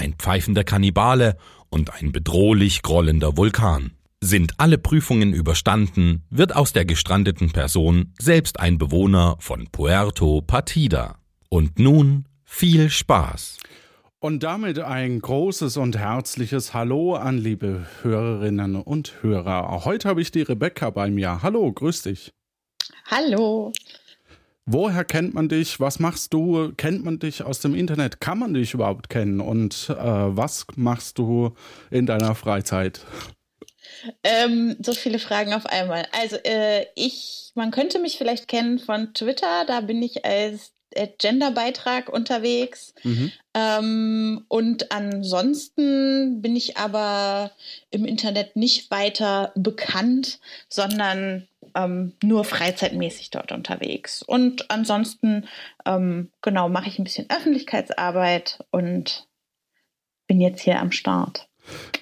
ein pfeifender Kannibale und ein bedrohlich grollender Vulkan. Sind alle Prüfungen überstanden, wird aus der gestrandeten Person selbst ein Bewohner von Puerto Partida. Und nun viel Spaß. Und damit ein großes und herzliches Hallo an liebe Hörerinnen und Hörer. Heute habe ich die Rebecca bei mir. Hallo, grüß dich. Hallo. Woher kennt man dich? Was machst du? Kennt man dich aus dem Internet? Kann man dich überhaupt kennen? Und äh, was machst du in deiner Freizeit? Ähm, so viele Fragen auf einmal. Also äh, ich, man könnte mich vielleicht kennen von Twitter. Da bin ich als Genderbeitrag unterwegs. Mhm. Ähm, und ansonsten bin ich aber im Internet nicht weiter bekannt, sondern ähm, nur freizeitmäßig dort unterwegs. Und ansonsten, ähm, genau, mache ich ein bisschen Öffentlichkeitsarbeit und bin jetzt hier am Start.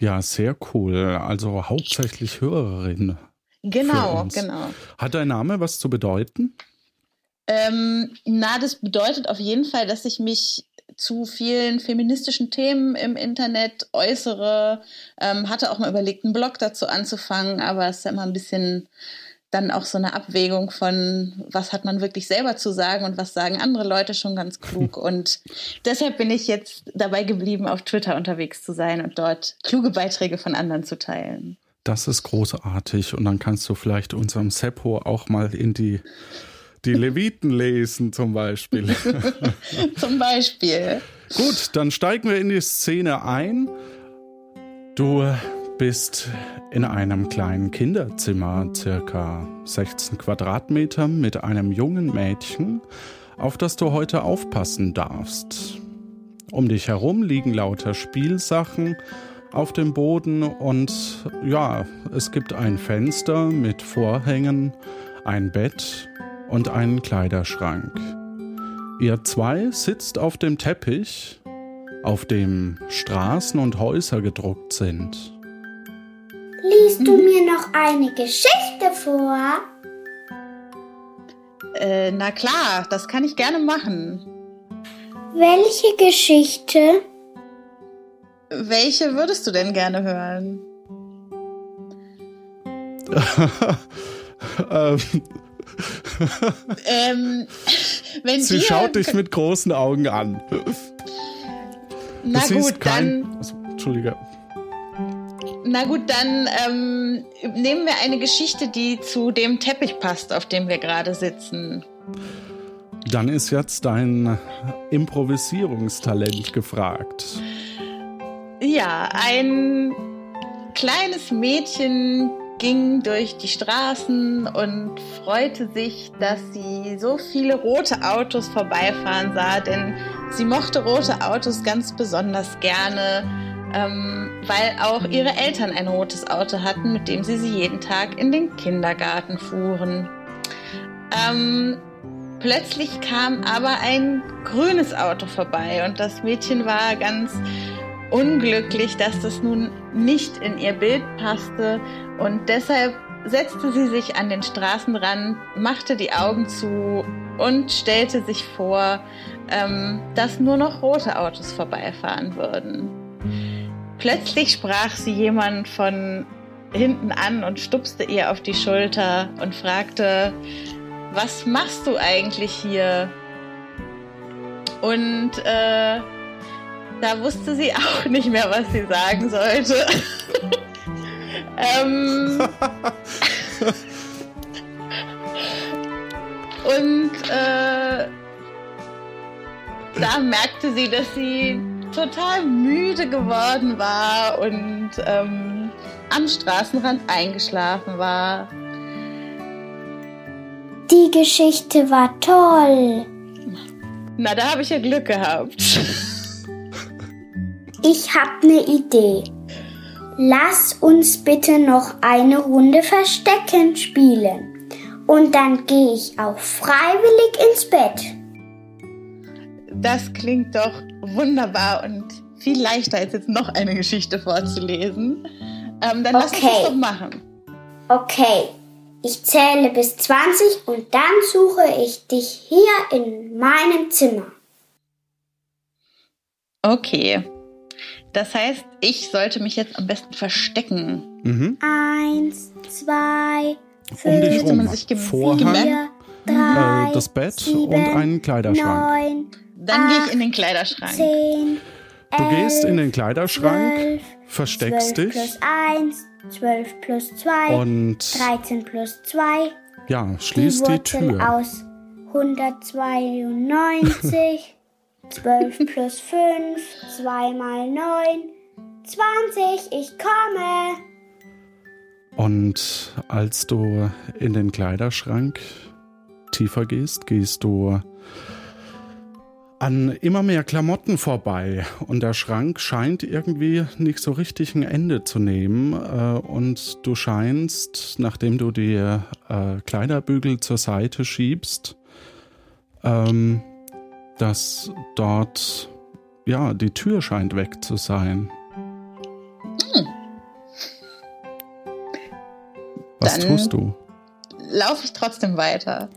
Ja, sehr cool. Also hauptsächlich Hörerin. Genau, genau. Hat dein Name was zu bedeuten? Ähm, na, das bedeutet auf jeden Fall, dass ich mich zu vielen feministischen Themen im Internet äußere. Ähm, hatte auch mal überlegt, einen Blog dazu anzufangen, aber es ist ja immer ein bisschen dann auch so eine Abwägung von, was hat man wirklich selber zu sagen und was sagen andere Leute schon ganz klug. Und deshalb bin ich jetzt dabei geblieben, auf Twitter unterwegs zu sein und dort kluge Beiträge von anderen zu teilen. Das ist großartig. Und dann kannst du vielleicht unserem Seppo auch mal in die die Leviten lesen zum Beispiel. zum Beispiel. Gut, dann steigen wir in die Szene ein. Du bist in einem kleinen Kinderzimmer, circa 16 Quadratmeter, mit einem jungen Mädchen, auf das du heute aufpassen darfst. Um dich herum liegen lauter Spielsachen auf dem Boden und ja, es gibt ein Fenster mit Vorhängen, ein Bett und einen Kleiderschrank. Ihr zwei sitzt auf dem Teppich, auf dem Straßen und Häuser gedruckt sind. Liest du mir noch eine Geschichte vor? Äh, na klar, das kann ich gerne machen. Welche Geschichte? Welche würdest du denn gerne hören? ähm, ähm, wenn Sie schaut dich mit großen Augen an. Na du gut, kein, dann. Also, Entschuldige. Na gut, dann ähm, nehmen wir eine Geschichte, die zu dem Teppich passt, auf dem wir gerade sitzen. Dann ist jetzt dein Improvisierungstalent gefragt. Ja, ein kleines Mädchen ging durch die Straßen und freute sich, dass sie so viele rote Autos vorbeifahren sah, denn sie mochte rote Autos ganz besonders gerne, ähm, weil auch ihre Eltern ein rotes Auto hatten, mit dem sie sie jeden Tag in den Kindergarten fuhren. Ähm, plötzlich kam aber ein grünes Auto vorbei und das Mädchen war ganz unglücklich, dass das nun nicht in ihr Bild passte und deshalb setzte sie sich an den Straßenrand, machte die Augen zu und stellte sich vor, ähm, dass nur noch rote Autos vorbeifahren würden. Plötzlich sprach sie jemand von hinten an und stupste ihr auf die Schulter und fragte, was machst du eigentlich hier? Und äh, da wusste sie auch nicht mehr, was sie sagen sollte. ähm, und äh, da merkte sie, dass sie total müde geworden war und ähm, am Straßenrand eingeschlafen war. Die Geschichte war toll. Na, da habe ich ja Glück gehabt. Ich habe eine Idee. lass uns bitte noch eine Runde Verstecken spielen. Und dann gehe ich auch freiwillig ins Bett. Das klingt doch wunderbar und viel leichter, als jetzt noch eine Geschichte vorzulesen. Ähm, dann lass uns Okay. das doch machen. Okay, ich zähle bis 20 und dann suche ich dich hier in meinem Zimmer. Okay. Das heißt, ich sollte mich jetzt am besten verstecken. Mhm. Eins, zwei, Um dich rum. Vorhang, vier, drei, äh, das Bett sieben, und einen Kleiderschrank. neun, Dann gehe ich in den Kleiderschrank. zehn, Du gehst in elf, den Kleiderschrank, zwölf, versteckst 12 dich plus 1, 12 plus 2, und 13 plus 2, ja, schließt die Wurzel Tür. aus 192, 12 plus 5, 2 mal 9, 20, ich komme. Und als du in den Kleiderschrank tiefer gehst, gehst du an immer mehr Klamotten vorbei und der Schrank scheint irgendwie nicht so richtig ein Ende zu nehmen äh, und du scheinst, nachdem du die äh, Kleiderbügel zur Seite schiebst, ähm, dass dort ja die Tür scheint weg zu sein. Was Dann- tust du? Laufe ich trotzdem weiter.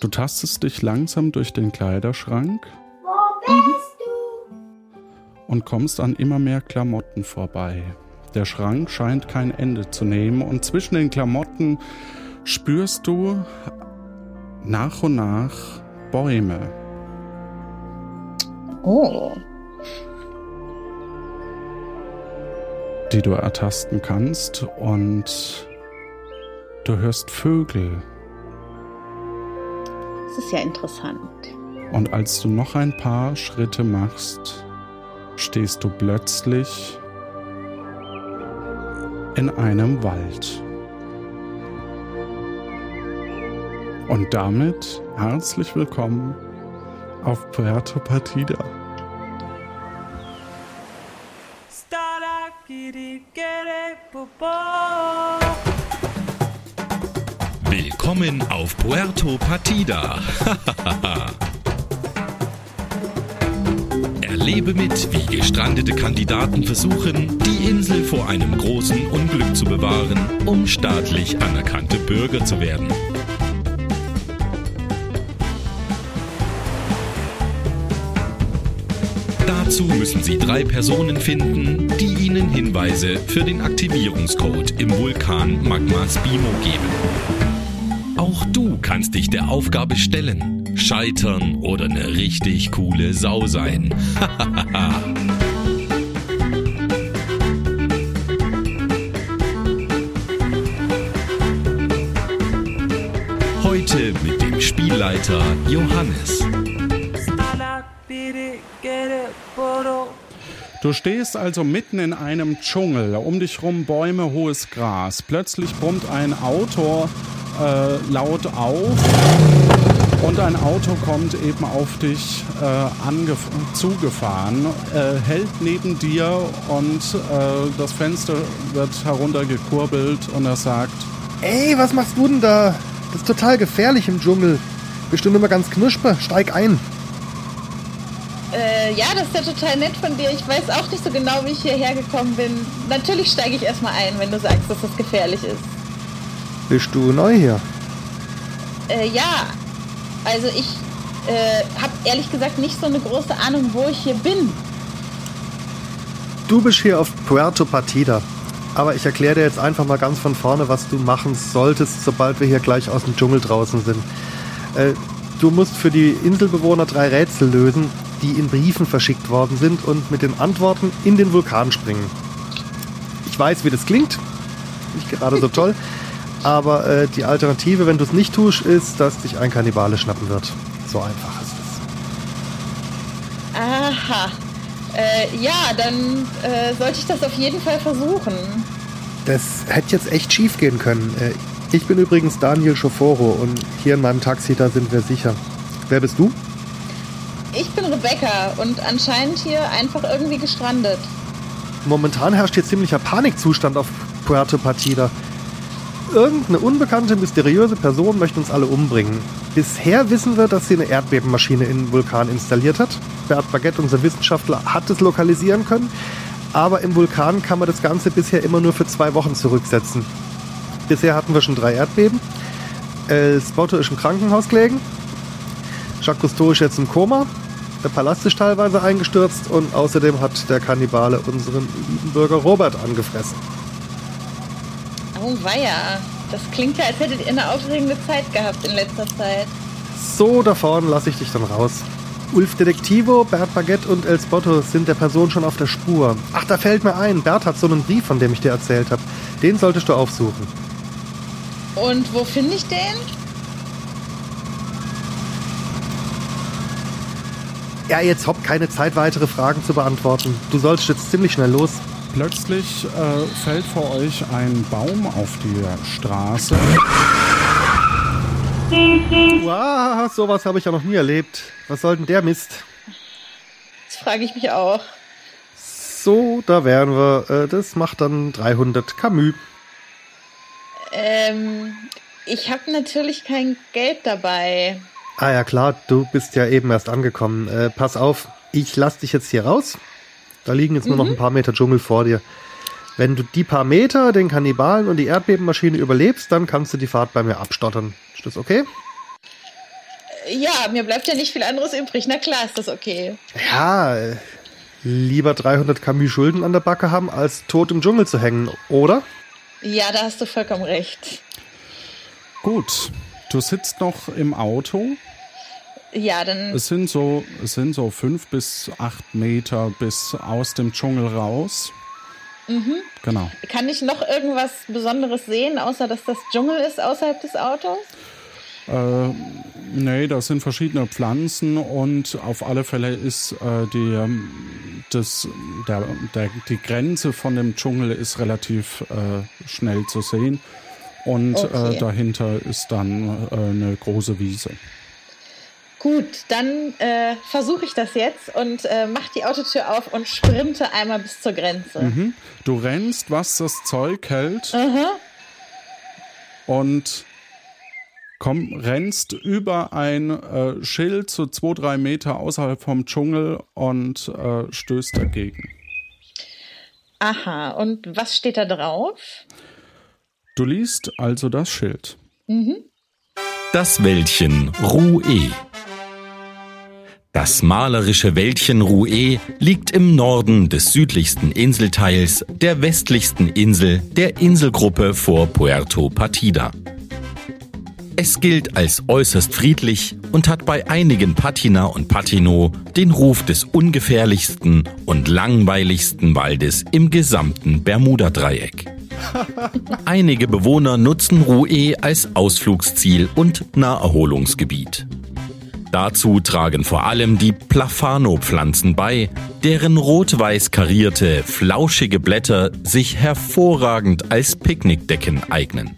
Du tastest dich langsam durch den Kleiderschrank Wo bist du? und kommst an immer mehr Klamotten vorbei. Der Schrank scheint kein Ende zu nehmen und zwischen den Klamotten spürst du nach und nach Bäume. Oh. die du ertasten kannst und du hörst Vögel. Das ist ja interessant. Und als du noch ein paar Schritte machst, stehst du plötzlich in einem Wald. Und damit herzlich willkommen auf Puerto Partida. Willkommen auf Puerto Partida. Erlebe mit, wie gestrandete Kandidaten versuchen, die Insel vor einem großen Unglück zu bewahren, um staatlich anerkannte Bürger zu werden. Dazu müssen Sie drei Personen finden, die Ihnen Hinweise für den Aktivierungscode im Vulkan Magma Spimo geben. Auch du kannst dich der Aufgabe stellen, scheitern oder eine richtig coole Sau sein. Heute mit dem Spielleiter Johannes. Du stehst also mitten in einem Dschungel, um dich rum Bäume, hohes Gras. Plötzlich brummt ein Auto äh, laut auf und ein Auto kommt eben auf dich äh, zugefahren, äh, hält neben dir und äh, das Fenster wird heruntergekurbelt und er sagt, Ey, was machst du denn da? Das ist total gefährlich im Dschungel. Bestimmt immer ganz knusper. Steig ein. Äh, ja, das ist ja total nett von dir. Ich weiß auch nicht so genau, wie ich hierher gekommen bin. Natürlich steige ich erstmal ein, wenn du sagst, dass das gefährlich ist. Bist du neu hier? Äh, ja, also ich äh, habe ehrlich gesagt nicht so eine große Ahnung, wo ich hier bin. Du bist hier auf Puerto Partida. Aber ich erkläre dir jetzt einfach mal ganz von vorne, was du machen solltest, sobald wir hier gleich aus dem Dschungel draußen sind. Äh, du musst für die Inselbewohner drei Rätsel lösen, die in Briefen verschickt worden sind und mit den Antworten in den Vulkan springen. Ich weiß, wie das klingt. Nicht gerade so toll. Aber äh, die Alternative, wenn du es nicht tust, ist, dass dich ein Kannibale schnappen wird. So einfach ist es. Aha. Äh, ja, dann äh, sollte ich das auf jeden Fall versuchen. Das hätte jetzt echt schief gehen können. Äh, Ich bin übrigens Daniel Schoforo und hier in meinem Taxi, da sind wir sicher. Wer bist du? Ich bin Rebecca und anscheinend hier einfach irgendwie gestrandet. Momentan herrscht hier ziemlicher Panikzustand auf Puerto Partida. Irgendeine unbekannte, mysteriöse Person möchte uns alle umbringen. Bisher wissen wir, dass sie eine Erdbebenmaschine in den Vulkan installiert hat. Bert Baguette, unser Wissenschaftler, hat es lokalisieren können. Aber im Vulkan kann man das Ganze bisher immer nur für zwei Wochen zurücksetzen. Bisher hatten wir schon drei Erdbeben. El Spotto ist im Krankenhaus gelegen. Jacques Cousteau ist jetzt im Koma. Der Palast ist teilweise eingestürzt und außerdem hat der Kannibale unseren lieben Bürger Robert angefressen. Oh weia, das klingt ja, als hättet ihr eine aufregende Zeit gehabt in letzter Zeit. So, da vorne lasse ich dich dann raus. Ulf Detektivo, Bert Baguette und El Spotto sind der Person schon auf der Spur. Ach, da fällt mir ein, Bert hat so einen Brief, von dem ich dir erzählt habe. Den solltest du aufsuchen. Und wo finde ich den? Ja, jetzt hopp, keine Zeit, weitere Fragen zu beantworten. Du sollst jetzt ziemlich schnell los. Plötzlich äh, fällt vor euch ein Baum auf die Straße. Wow, sowas habe ich ja noch nie erlebt. Was soll denn der Mist? Das frage ich mich auch. So, da wären wir. Äh, das macht dann 300 Camus. Ähm, ich habe natürlich kein Geld dabei. Ah ja, klar, du bist ja eben erst angekommen. Äh, pass auf, ich lass dich jetzt hier raus. Da liegen jetzt nur noch ein paar Meter Dschungel vor dir. Wenn du die paar Meter, den Kannibalen und die Erdbebenmaschine überlebst, dann kannst du die Fahrt bei mir abstottern. Ist das okay? Ja, mir bleibt ja nicht viel anderes übrig. Na klar ist das okay. Ja, äh, lieber 300 Camus Schulden an der Backe haben, als tot im Dschungel zu hängen, oder? Ja, da hast du vollkommen recht. Gut, du sitzt noch im Auto. Ja, dann. Es sind so, es sind so fünf bis acht Meter bis aus dem Dschungel raus. Mhm. Genau. Kann ich noch irgendwas Besonderes sehen, außer dass das Dschungel ist außerhalb des Autos? Äh, nee, das sind verschiedene Pflanzen und auf alle Fälle ist äh, die, ähm, das, der, der, die Grenze von dem Dschungel ist relativ äh, schnell zu sehen. Und Okay. äh, dahinter ist dann äh, eine große Wiese. Gut, dann äh, versuche ich das jetzt und äh, mach die Autotür auf und sprinte einmal bis zur Grenze. Mhm. Du rennst, was das Zeug hält Aha. und komm, rennst über ein äh, Schild so zwei, drei Meter außerhalb vom Dschungel und äh, stößt dagegen. Aha, und was steht da drauf? Du liest also das Schild. Das Wäldchen Roué. Das malerische Wäldchen Roué liegt im Norden des südlichsten Inselteils der westlichsten Insel der Inselgruppe vor Puerto Partida. Es gilt als äußerst friedlich und hat bei einigen Patina und Patino den Ruf des ungefährlichsten und langweiligsten Waldes im gesamten Bermuda-Dreieck. Einige Bewohner nutzen Roué als Ausflugsziel und Naherholungsgebiet. Dazu tragen vor allem die Plafano-Pflanzen bei, deren rot-weiß karierte, flauschige Blätter sich hervorragend als Picknickdecken eignen.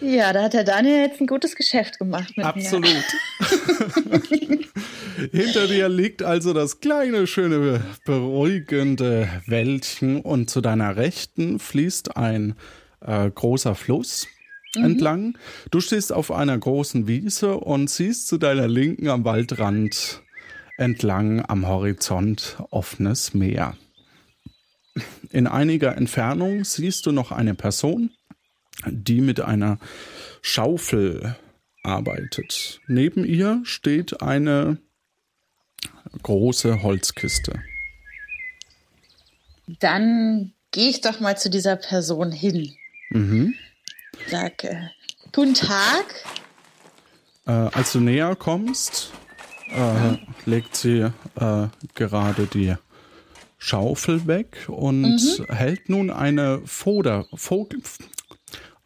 Ja, da hat der Daniel jetzt ein gutes Geschäft gemacht mit Absolut. Hinter dir liegt also das kleine, schöne, beruhigende Wäldchen und zu deiner Rechten fließt ein äh, großer Fluss entlang. Du stehst auf einer großen Wiese und siehst zu deiner Linken am Waldrand entlang am Horizont offenes Meer. In einiger Entfernung siehst du noch eine Person, die mit einer Schaufel arbeitet. Neben ihr steht eine große Holzkiste. Dann gehe ich doch mal zu dieser Person hin. Mhm. Sag, äh, guten Tag. Äh, als du näher kommst, äh, legt sie äh, gerade die Schaufel weg und hält nun eine Foder, Vogel,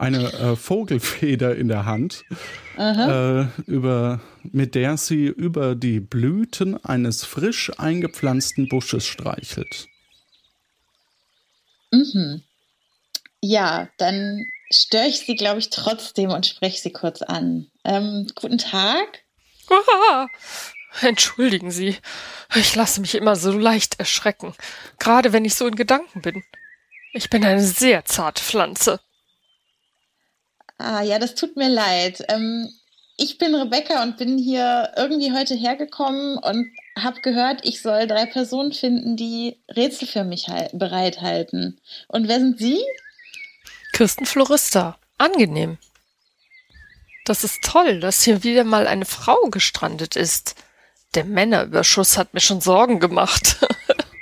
eine äh, Vogelfeder in der Hand, äh, über, mit der sie über die Blüten eines frisch eingepflanzten Busches streichelt. Ja, dann störe ich Sie, glaube ich, trotzdem und spreche Sie kurz an. Ähm, guten Tag. Entschuldigen Sie, ich lasse mich immer so leicht erschrecken, gerade wenn ich so in Gedanken bin. Ich bin eine sehr zarte Pflanze. Ah, ja, das tut mir leid. Ähm, ich bin Rebecca und bin hier irgendwie heute hergekommen und habe gehört, ich soll drei Personen finden, die Rätsel für mich bereithalten. Und wer sind Sie? Kirsten Florista. Angenehm. Das ist toll, dass hier wieder mal eine Frau gestrandet ist. Der Männerüberschuss hat mir schon Sorgen gemacht.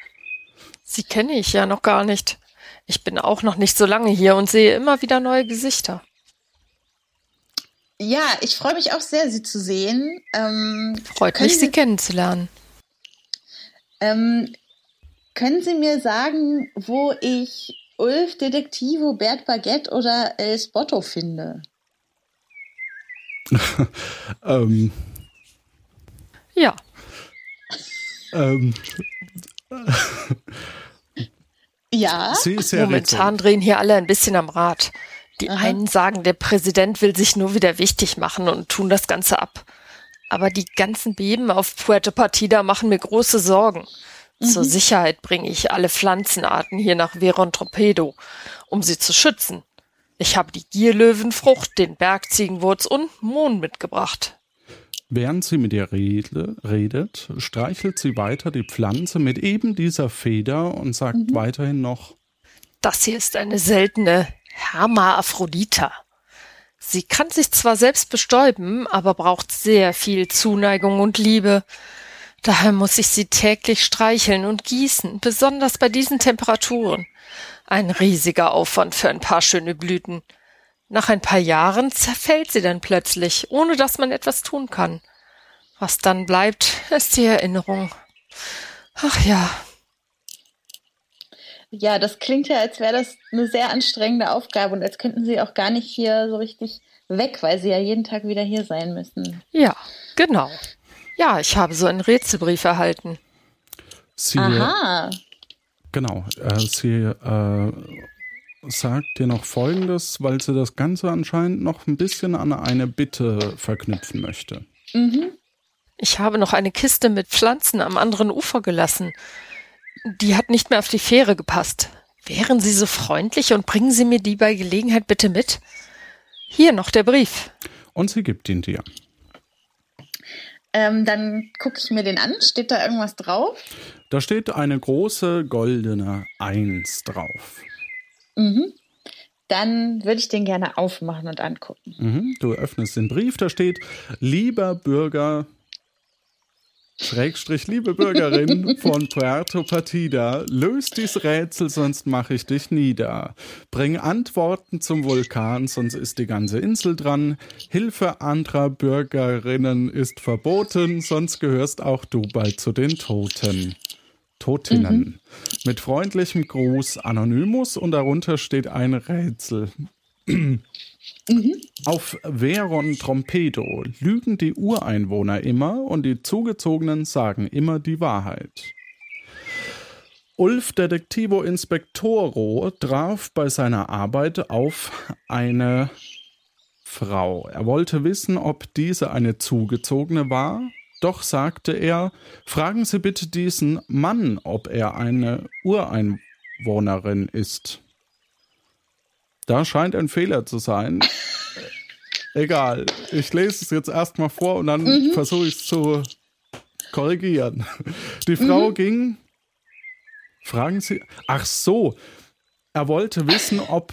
Sie kenne ich ja noch gar nicht. Ich bin auch noch nicht so lange hier und sehe immer wieder neue Gesichter. Ja, ich freue mich auch sehr, Sie zu sehen. Ähm, Freut mich, Sie, Sie kennenzulernen. Ähm, können Sie mir sagen, wo ich Ulf Detektivo, Bert Baguette oder El Spotto finde? ähm. Ja. ähm. ja. Momentan drehen hier alle ein bisschen am Rad. Die Aha. einen sagen, der Präsident will sich nur wieder wichtig machen und tun das Ganze ab. Aber die ganzen Beben auf Puerto Partida machen mir große Sorgen. Mhm. Zur Sicherheit bringe ich alle Pflanzenarten hier nach Veron Torpedo, um sie zu schützen. Ich habe die Gierlöwenfrucht, den Bergziegenwurz und Mohn mitgebracht. Während sie mit ihr rede, redet, streichelt sie weiter die Pflanze mit eben dieser Feder und sagt mhm. weiterhin noch: Das hier ist eine seltene Hermaphrodita. Sie kann sich zwar selbst bestäuben, aber braucht sehr viel Zuneigung und Liebe. Daher muss ich sie täglich streicheln und gießen, besonders bei diesen Temperaturen. Ein riesiger Aufwand für ein paar schöne Blüten. Nach ein paar Jahren zerfällt sie dann plötzlich, ohne dass man etwas tun kann. Was dann bleibt, ist die Erinnerung. Ach ja, ja, das klingt ja, als wäre das eine sehr anstrengende Aufgabe und als könnten Sie auch gar nicht hier so richtig weg, weil Sie ja jeden Tag wieder hier sein müssen. Ja, genau. Ja, ich habe so einen Rätselbrief erhalten. Sie, Aha. Genau, äh, sie äh, sagt dir noch Folgendes, weil sie das Ganze anscheinend noch ein bisschen an eine Bitte verknüpfen möchte. Mhm. Ich habe noch eine Kiste mit Pflanzen am anderen Ufer gelassen. Die hat nicht mehr auf die Fähre gepasst. Wären Sie so freundlich und bringen Sie mir die bei Gelegenheit bitte mit? Hier noch der Brief. Und sie gibt ihn dir. Ähm, dann gucke ich mir den an. Steht da irgendwas drauf? Da steht eine große goldene Eins drauf. Mhm. Dann würde ich den gerne aufmachen und angucken. Mhm. Du öffnest den Brief, da steht, lieber Bürger Schrägstrich, liebe Bürgerin von Puerto Partida, löst dies Rätsel, sonst mache ich dich nieder. Bring Antworten zum Vulkan, sonst ist die ganze Insel dran. Hilfe anderer Bürgerinnen ist verboten, sonst gehörst auch du bald zu den Toten. Totinnen. Mhm. Mit freundlichem Gruß Anonymous und darunter steht ein Rätsel. Mhm. Auf Veron Trompedo lügen die Ureinwohner immer und die Zugezogenen sagen immer die Wahrheit. Ulf Detektivo Inspectoro traf bei seiner Arbeit auf eine Frau. Er wollte wissen, ob diese eine Zugezogene war. Doch sagte er, fragen Sie bitte diesen Mann, ob er eine Ureinwohnerin ist. Da scheint ein Fehler zu sein. Egal, ich lese es jetzt erstmal vor und dann mhm. versuche ich es zu korrigieren. Die Frau mhm. ging. Fragen Sie. Ach so. Er wollte wissen, ob,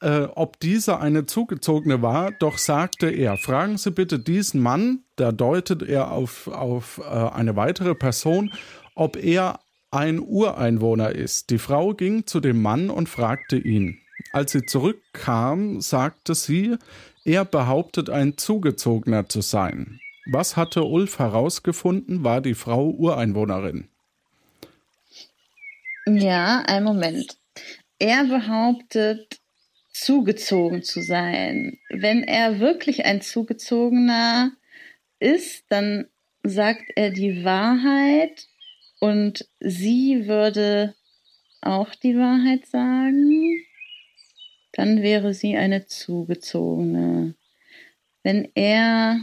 äh, ob dieser eine Zugezogene war, doch sagte er, fragen Sie bitte diesen Mann, da deutet er auf, auf äh, eine weitere Person, ob er ein Ureinwohner ist. Die Frau ging zu dem Mann und fragte ihn. Als sie zurückkam, sagte sie, er behauptet ein Zugezogener zu sein. Was hatte Ulf herausgefunden, war die Frau Ureinwohnerin. Ja, ein Moment. Er behauptet, zugezogen zu sein. Wenn er wirklich ein Zugezogener ist, dann sagt er die Wahrheit und sie würde auch die Wahrheit sagen dann wäre sie eine zugezogene. Wenn er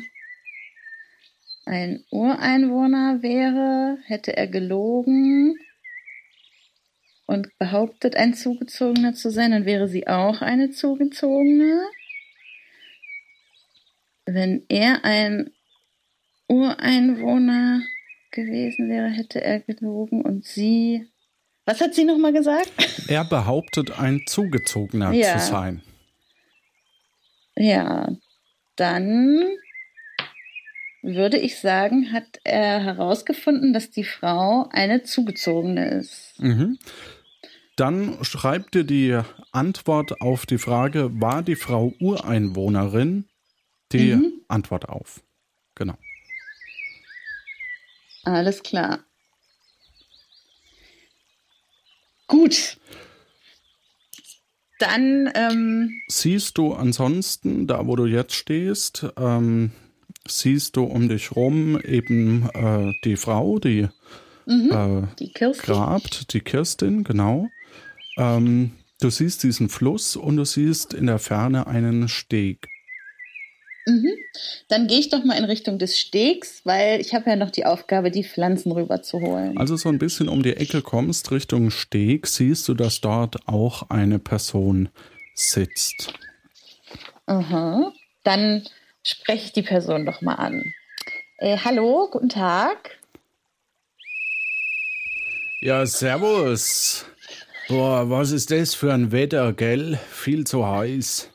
ein Ureinwohner wäre, hätte er gelogen und behauptet, ein Zugezogener zu sein, dann wäre sie auch eine Zugezogene. Wenn er ein Ureinwohner gewesen wäre, hätte er gelogen und sie. Was hat sie nochmal gesagt? Er behauptet, ein Zugezogener ja. zu sein. Ja, dann würde ich sagen, hat er herausgefunden, dass die Frau eine Zugezogene ist. Mhm. Dann schreibt dir die Antwort auf die Frage, war die Frau Ureinwohnerin? Die mhm. Antwort auf. Genau. Alles klar. Gut. Dann ähm, siehst du ansonsten, da wo du jetzt stehst, ähm, siehst du um dich rum eben äh, die Frau, die, mhm, äh, die grabt, die Kirstin, genau. Ähm, du siehst diesen Fluss und du siehst in der Ferne einen Steg. Mhm. Dann gehe ich doch mal in Richtung des Stegs, weil ich habe ja noch die Aufgabe, die Pflanzen rüberzuholen. Also so ein bisschen um die Ecke kommst, Richtung Steg, siehst du, dass dort auch eine Person sitzt. Aha. Dann spreche ich die Person doch mal an. Äh, hallo, guten Tag. Ja, servus. Boah, was ist das für ein Wetter, gell? Viel zu heiß.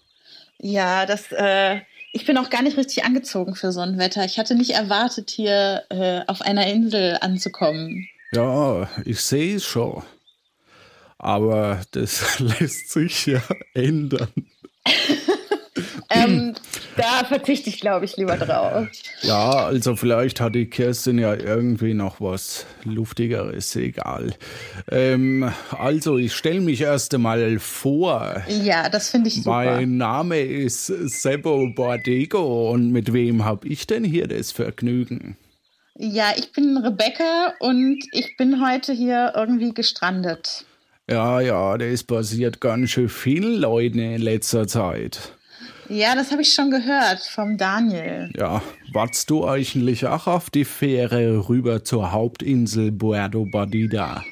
Ja, das, äh, ich bin auch gar nicht richtig angezogen für so ein Wetter. Ich hatte nicht erwartet, hier äh, auf einer Insel anzukommen. Ja, ich sehe es schon. Aber das lässt sich ja ändern. ähm, da verzichte ich, glaube ich, lieber drauf. Ja, also vielleicht hat die Kerstin ja irgendwie noch was Luftigeres, egal. Ähm, also ich stelle mich erst einmal vor. Ja, das finde ich super. Mein Name ist Sebo Bordego und mit wem habe ich denn hier das Vergnügen? Ja, ich bin Rebecca und ich bin heute hier irgendwie gestrandet. Ja, ja, das passiert ganz schön vielen Leuten in letzter Zeit. Ja, das habe ich schon gehört vom Daniel. Ja, wartest du eigentlich auch auf die Fähre rüber zur Hauptinsel Puerto Badida?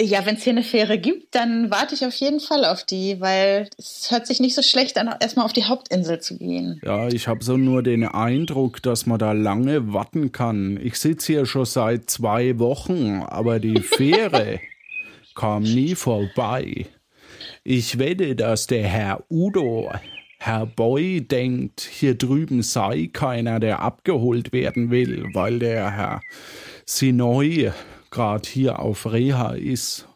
Ja, wenn es hier eine Fähre gibt, dann warte ich auf jeden Fall auf die, weil es hört sich nicht so schlecht an, erstmal auf die Hauptinsel zu gehen. Ja, ich habe so nur den Eindruck, dass man da lange warten kann. Ich sitze hier schon seit zwei Wochen, aber die Fähre kam nie vorbei. Ich wette, dass der Herr Udo Herr Boy denkt, hier drüben sei keiner, der abgeholt werden will, weil der Herr Sinoi gerade hier auf Reha ist.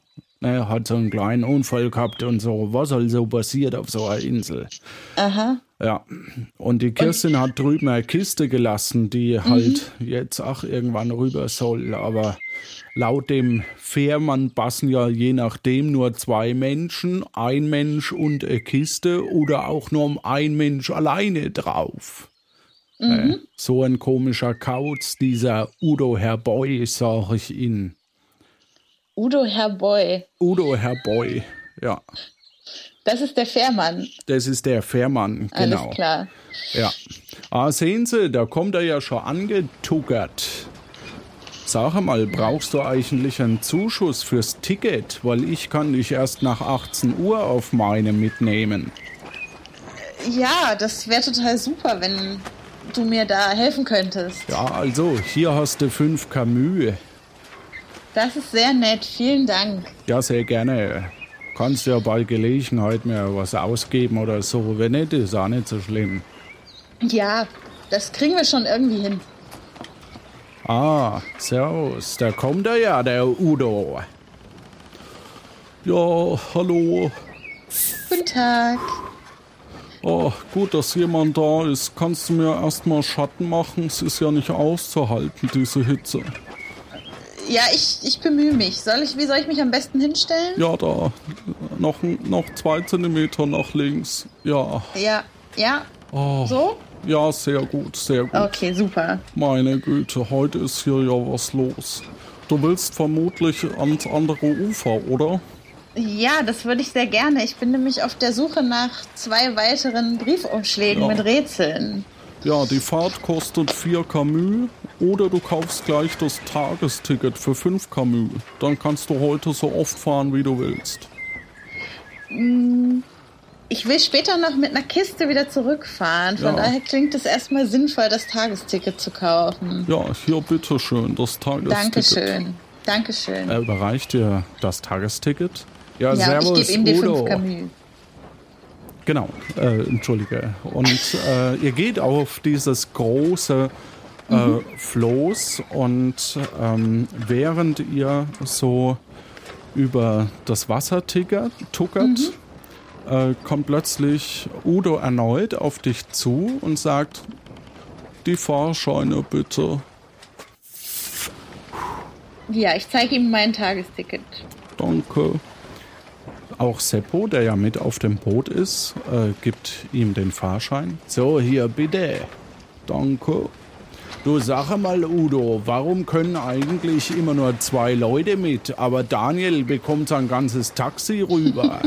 Er hat so einen kleinen Unfall gehabt und so. Was soll so passiert auf so einer Insel? Aha. Ja. Und die Kirstin und hat drüben eine Kiste gelassen, die mhm. halt jetzt auch irgendwann rüber soll. Aber laut dem Fährmann passen ja je nachdem nur zwei Menschen, ein Mensch und eine Kiste oder auch nur ein Mensch alleine drauf. Mhm. Äh, so ein komischer Kauz, dieser Udo Herr Boy, sag ich Ihnen. Udo Herr Boy. Udo Herr Boy, ja. Das ist der Fährmann. Das ist der Fährmann, genau. Alles klar. Ja. Ah, sehen Sie, da kommt er ja schon angetuckert. Sag mal, brauchst du eigentlich einen Zuschuss fürs Ticket? Weil ich kann dich erst nach 18 Uhr auf meine mitnehmen. Ja, das wäre total super, wenn du mir da helfen könntest. Ja, also, hier hast du 5 Camus. Das ist sehr nett, vielen Dank. Ja, sehr gerne. Kannst ja bei Gelegenheit mir was ausgeben oder so. Wenn nicht, ist auch nicht so schlimm. Ja, das kriegen wir schon irgendwie hin. Ah, servus, da kommt er ja, der Udo. Ja, hallo. Guten Tag. Oh, gut, dass jemand da ist. Kannst du mir erstmal Schatten machen? Es ist ja nicht auszuhalten, diese Hitze. Ja, ich, ich bemühe mich. Soll ich, wie soll ich mich am besten hinstellen? Ja, da. Noch, noch zwei Zentimeter nach links. Ja. Ja, ja. Oh. So? Ja, sehr gut, sehr gut. Okay, super. Meine Güte, heute ist hier ja was los. Du willst vermutlich ans andere Ufer, oder? Ja, das würde ich sehr gerne. Ich bin nämlich auf der Suche nach zwei weiteren Briefumschlägen ja. mit Rätseln. Ja, die Fahrt kostet 4 Camus oder du kaufst gleich das Tagesticket für 5 Camus. Dann kannst du heute so oft fahren, wie du willst. Ich will später noch mit einer Kiste wieder zurückfahren. Von Ja. daher klingt es erstmal sinnvoll, das Tagesticket zu kaufen. Ja, hier bitteschön, das Tagesticket. Dankeschön. Dankeschön. Er überreicht dir das Tagesticket. Ja, ja, ich servus, gebe ihm die Udo. 5 Camus. Genau, äh, entschuldige. Und äh, ihr geht auf dieses große äh, Floß und ähm, während ihr so über das Wasser tickert, tuckert, äh, kommt plötzlich Udo erneut auf dich zu und sagt, die Fahrscheine bitte. Ja, ich zeige ihm mein Tagesticket. Danke. Auch Seppo, der ja mit auf dem Boot ist, äh, gibt ihm den Fahrschein. So, hier bitte. Danke. Du sag mal, Udo, warum können eigentlich immer nur zwei Leute mit, aber Daniel bekommt sein ganzes Taxi rüber?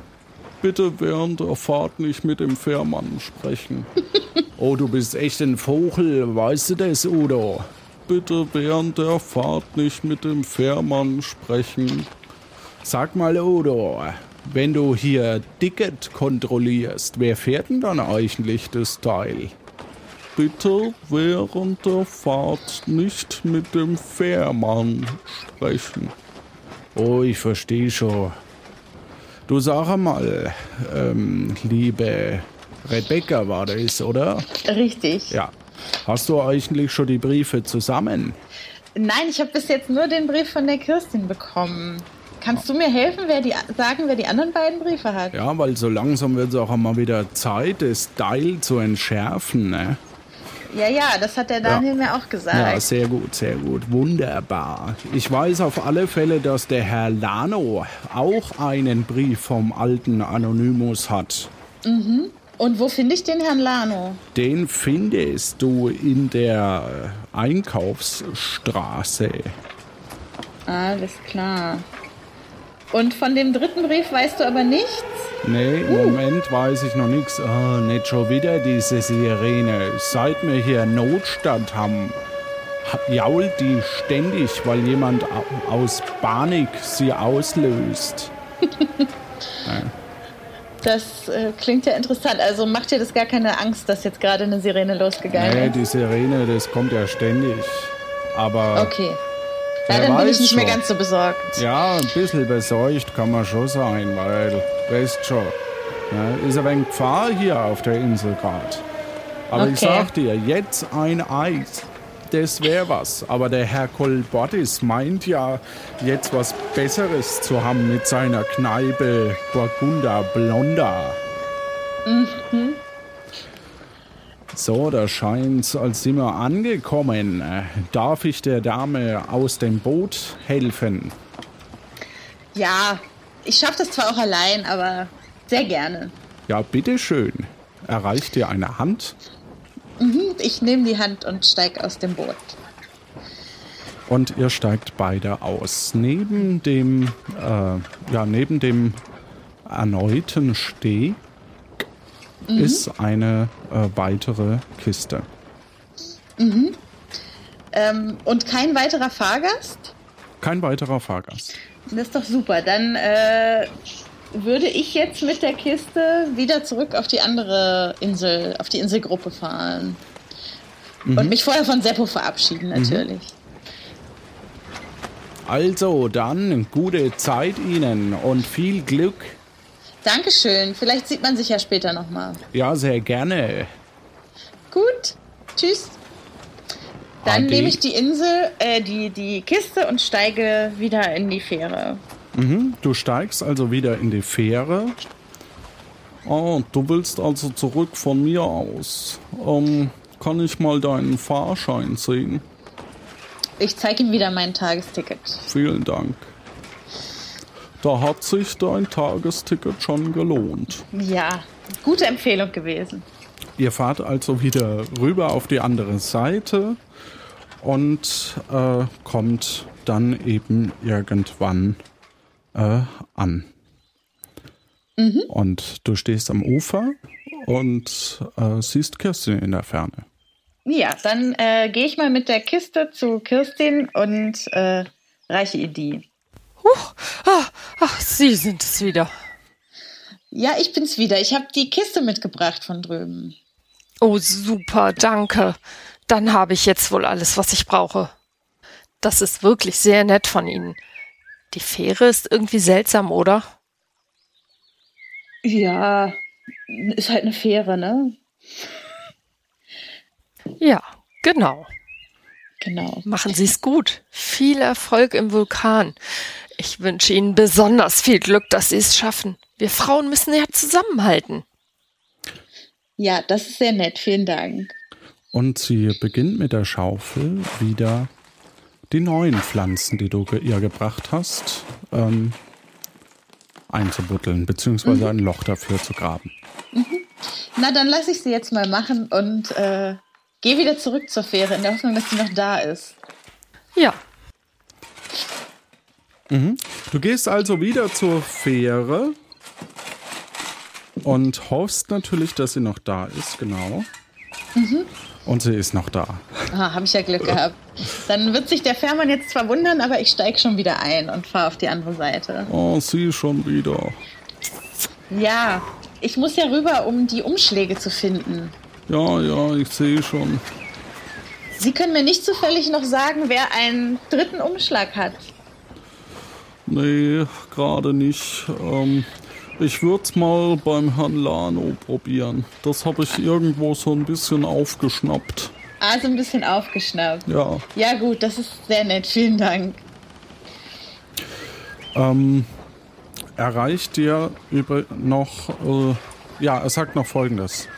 Bitte während der Fahrt nicht mit dem Fährmann sprechen. Oh, du bist echt ein Vogel, weißt du das, Udo? Bitte während der Fahrt nicht mit dem Fährmann sprechen. Sag mal, Udo, wenn du hier Ticket kontrollierst, wer fährt denn dann eigentlich das Teil? Bitte während der Fahrt nicht mit dem Fährmann sprechen. Oh, ich verstehe schon. Du sag mal, ähm, liebe Rebecca war das, oder? Richtig. Ja. Hast du eigentlich schon die Briefe zusammen? Nein, ich habe bis jetzt nur den Brief von der Kirstin bekommen. Kannst du mir helfen, wer die, sagen, wer die anderen beiden Briefe hat? Ja, weil so langsam wird es auch mal wieder Zeit, das Teil zu entschärfen, ne? Ja, ja, das hat der Daniel mir auch gesagt. Ja, sehr gut, sehr gut. Wunderbar. Ich weiß auf alle Fälle, dass der Herr Lano auch einen Brief vom alten Anonymous hat. Und wo finde ich den Herrn Lano? Den findest du in der äh, Einkaufsstraße. Alles klar. Und von dem dritten Brief weißt du aber nichts? Nee, im Moment weiß ich noch nichts. Oh, nicht schon wieder diese Sirene. Seit wir hier Notstand haben, ha- jault die ständig, weil jemand au- aus Panik sie auslöst. Das äh, klingt ja interessant. Also macht dir das gar keine Angst, dass jetzt gerade eine Sirene losgegangen Nee, ist? die Sirene, das kommt ja ständig. Aber Okay. Ja, Wer dann bin ich nicht mehr schon. ganz so besorgt. ja, ein bisschen besorgt kann man schon sein, weil, weißt schon, ja, ist ein wenig Gefahr hier auf der Insel gerade. Aber ich Okay. sag dir, jetzt ein Eis, das wäre was. Aber der Herr Kolbottis meint ja, jetzt was Besseres zu haben mit seiner Kneipe Burgunder Blonda. So, da scheint's, als sind wir angekommen. Darf ich der Dame aus dem Boot helfen? Ja, ich schaffe das zwar auch allein, aber sehr gerne. Ja, bitteschön. Erreicht dir eine Hand Ich nehme die Hand und steige aus dem Boot. und ihr steigt beide aus. Neben dem, äh, ja, neben dem erneuten Steg ist eine äh, weitere Kiste. Ähm, und kein weiterer Fahrgast? Kein weiterer Fahrgast. Das ist doch super. Dann äh, würde ich jetzt mit der Kiste wieder zurück auf die andere Insel, auf die Inselgruppe fahren. Und mich vorher von Seppo verabschieden, natürlich. Also dann gute Zeit Ihnen und viel Glück. Dankeschön. Vielleicht sieht man sich ja später nochmal. Ja, sehr gerne. Gut. Tschüss. Dann Ade. nehme ich die Insel, äh, die, die Kiste und steige wieder in die Fähre. Mhm, du steigst also wieder in die Fähre. Oh, du willst also zurück von mir aus. Ähm, kann ich mal deinen Fahrschein sehen? Ich zeige ihm wieder mein Tagesticket. Vielen Dank. Da hat sich dein Tagesticket schon gelohnt. Ja, gute Empfehlung gewesen. Ihr fahrt also wieder rüber auf die andere Seite und äh, kommt dann eben irgendwann äh, an. Mhm. Und du stehst am Ufer und äh, siehst Kirstin in der Ferne. Ja, dann äh, gehe ich mal mit der Kiste zu Kirstin und äh, reiche ihr die. Huch, ah, ach, Sie sind es wieder. Ja, ich bin's wieder. Ich habe die Kiste mitgebracht von drüben. Oh, super, danke. Dann habe ich jetzt wohl alles, was ich brauche. Das ist wirklich sehr nett von Ihnen. Die Fähre ist irgendwie seltsam, oder? Ja, ist halt eine Fähre, ne? Ja, genau. Genau. Machen Sie es gut. Viel Erfolg im Vulkan. Ich wünsche Ihnen besonders viel Glück, dass Sie es schaffen. Wir Frauen müssen ja zusammenhalten. Ja, das ist sehr nett. Vielen Dank. Und sie beginnt mit der Schaufel wieder die neuen Pflanzen, die du ihr gebracht hast, ähm, einzubuddeln, beziehungsweise mhm. ein Loch dafür zu graben. Mhm. Na, dann lasse ich sie jetzt mal machen und äh, gehe wieder zurück zur Fähre in der Hoffnung, dass sie noch da ist. Ja. Mhm. Du gehst also wieder zur Fähre und hoffst natürlich, dass sie noch da ist, genau. Mhm. Und sie ist noch da. Ah, habe ich ja Glück gehabt. Dann wird sich der Fährmann jetzt zwar wundern, aber ich steige schon wieder ein und fahre auf die andere Seite. Oh, sie schon wieder. Ja, ich muss ja rüber, um die Umschläge zu finden. Ja, ja, ich sehe schon. Sie können mir nicht zufällig noch sagen, wer einen dritten Umschlag hat. Nee, gerade nicht. Ähm, ich würde es mal beim Herrn Lano probieren. Das habe ich irgendwo so ein bisschen aufgeschnappt. Ah, so ein bisschen aufgeschnappt. Ja. Ja, gut, das ist sehr nett. Vielen Dank. Ähm, erreicht dir über noch, äh, ja, er sagt noch folgendes.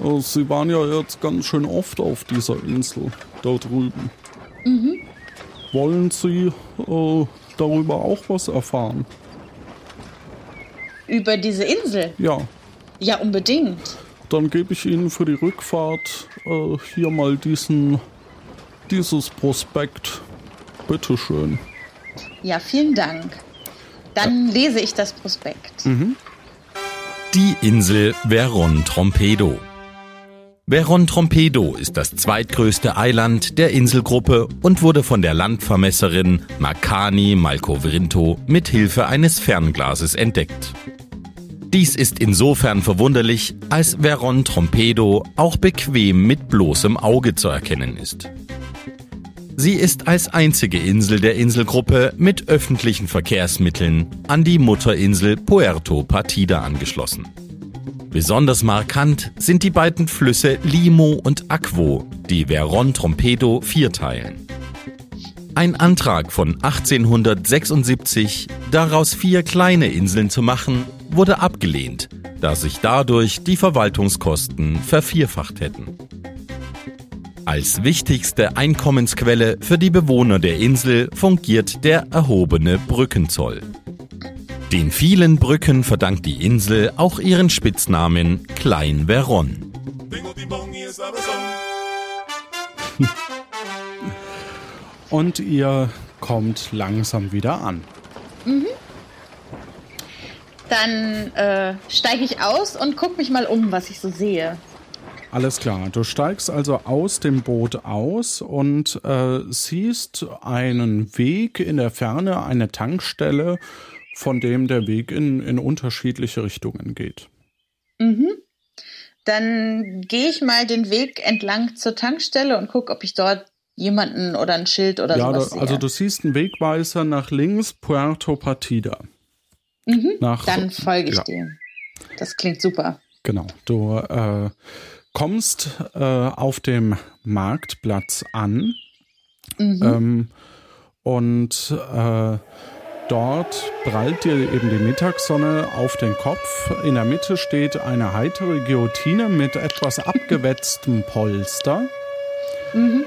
Äh, Sie waren ja jetzt ganz schön oft auf dieser Insel da drüben. Mhm. Wollen Sie äh, darüber auch was erfahren? Über diese Insel? Ja. Ja, unbedingt. Dann gebe ich Ihnen für die Rückfahrt äh, hier mal diesen, dieses Prospekt. Bitteschön. Ja, vielen Dank. Dann ja. lese ich das Prospekt. Mhm. Die Insel Veron Trompedo. Veron Trompedo ist das zweitgrößte Eiland der Inselgruppe und wurde von der Landvermesserin Makani Malkovrinto mit Hilfe eines Fernglases entdeckt. Dies ist insofern verwunderlich, als Veron Trompedo auch bequem mit bloßem Auge zu erkennen ist. Sie ist als einzige Insel der Inselgruppe mit öffentlichen Verkehrsmitteln an die Mutterinsel Puerto Partida angeschlossen. Besonders markant sind die beiden Flüsse Limo und Aquo, die Veron Trompedo vierteilen. Ein Antrag von 1876, daraus vier kleine Inseln zu machen, wurde abgelehnt, da sich dadurch die Verwaltungskosten vervierfacht hätten. Als wichtigste Einkommensquelle für die Bewohner der Insel fungiert der erhobene Brückenzoll. Den vielen Brücken verdankt die Insel auch ihren Spitznamen Klein Veron. Und ihr kommt langsam wieder an. Mhm. Dann äh, steige ich aus und gucke mich mal um, was ich so sehe. Alles klar. Du steigst also aus dem Boot aus und äh, siehst einen Weg in der Ferne, eine Tankstelle, von dem der Weg in, in unterschiedliche Richtungen geht. Mhm. Dann gehe ich mal den Weg entlang zur Tankstelle und gucke, ob ich dort jemanden oder ein Schild oder ja, sowas sehe. Also du siehst einen Wegweiser nach links, Puerto Partida. Mhm, Nach, dann folge ich ja. dem. Das klingt super. Genau. Du äh, kommst äh, auf dem Marktplatz an mhm. ähm, und äh, dort prallt dir eben die Mittagssonne auf den Kopf. In der Mitte steht eine heitere Guillotine mit etwas abgewetztem Polster. Mhm.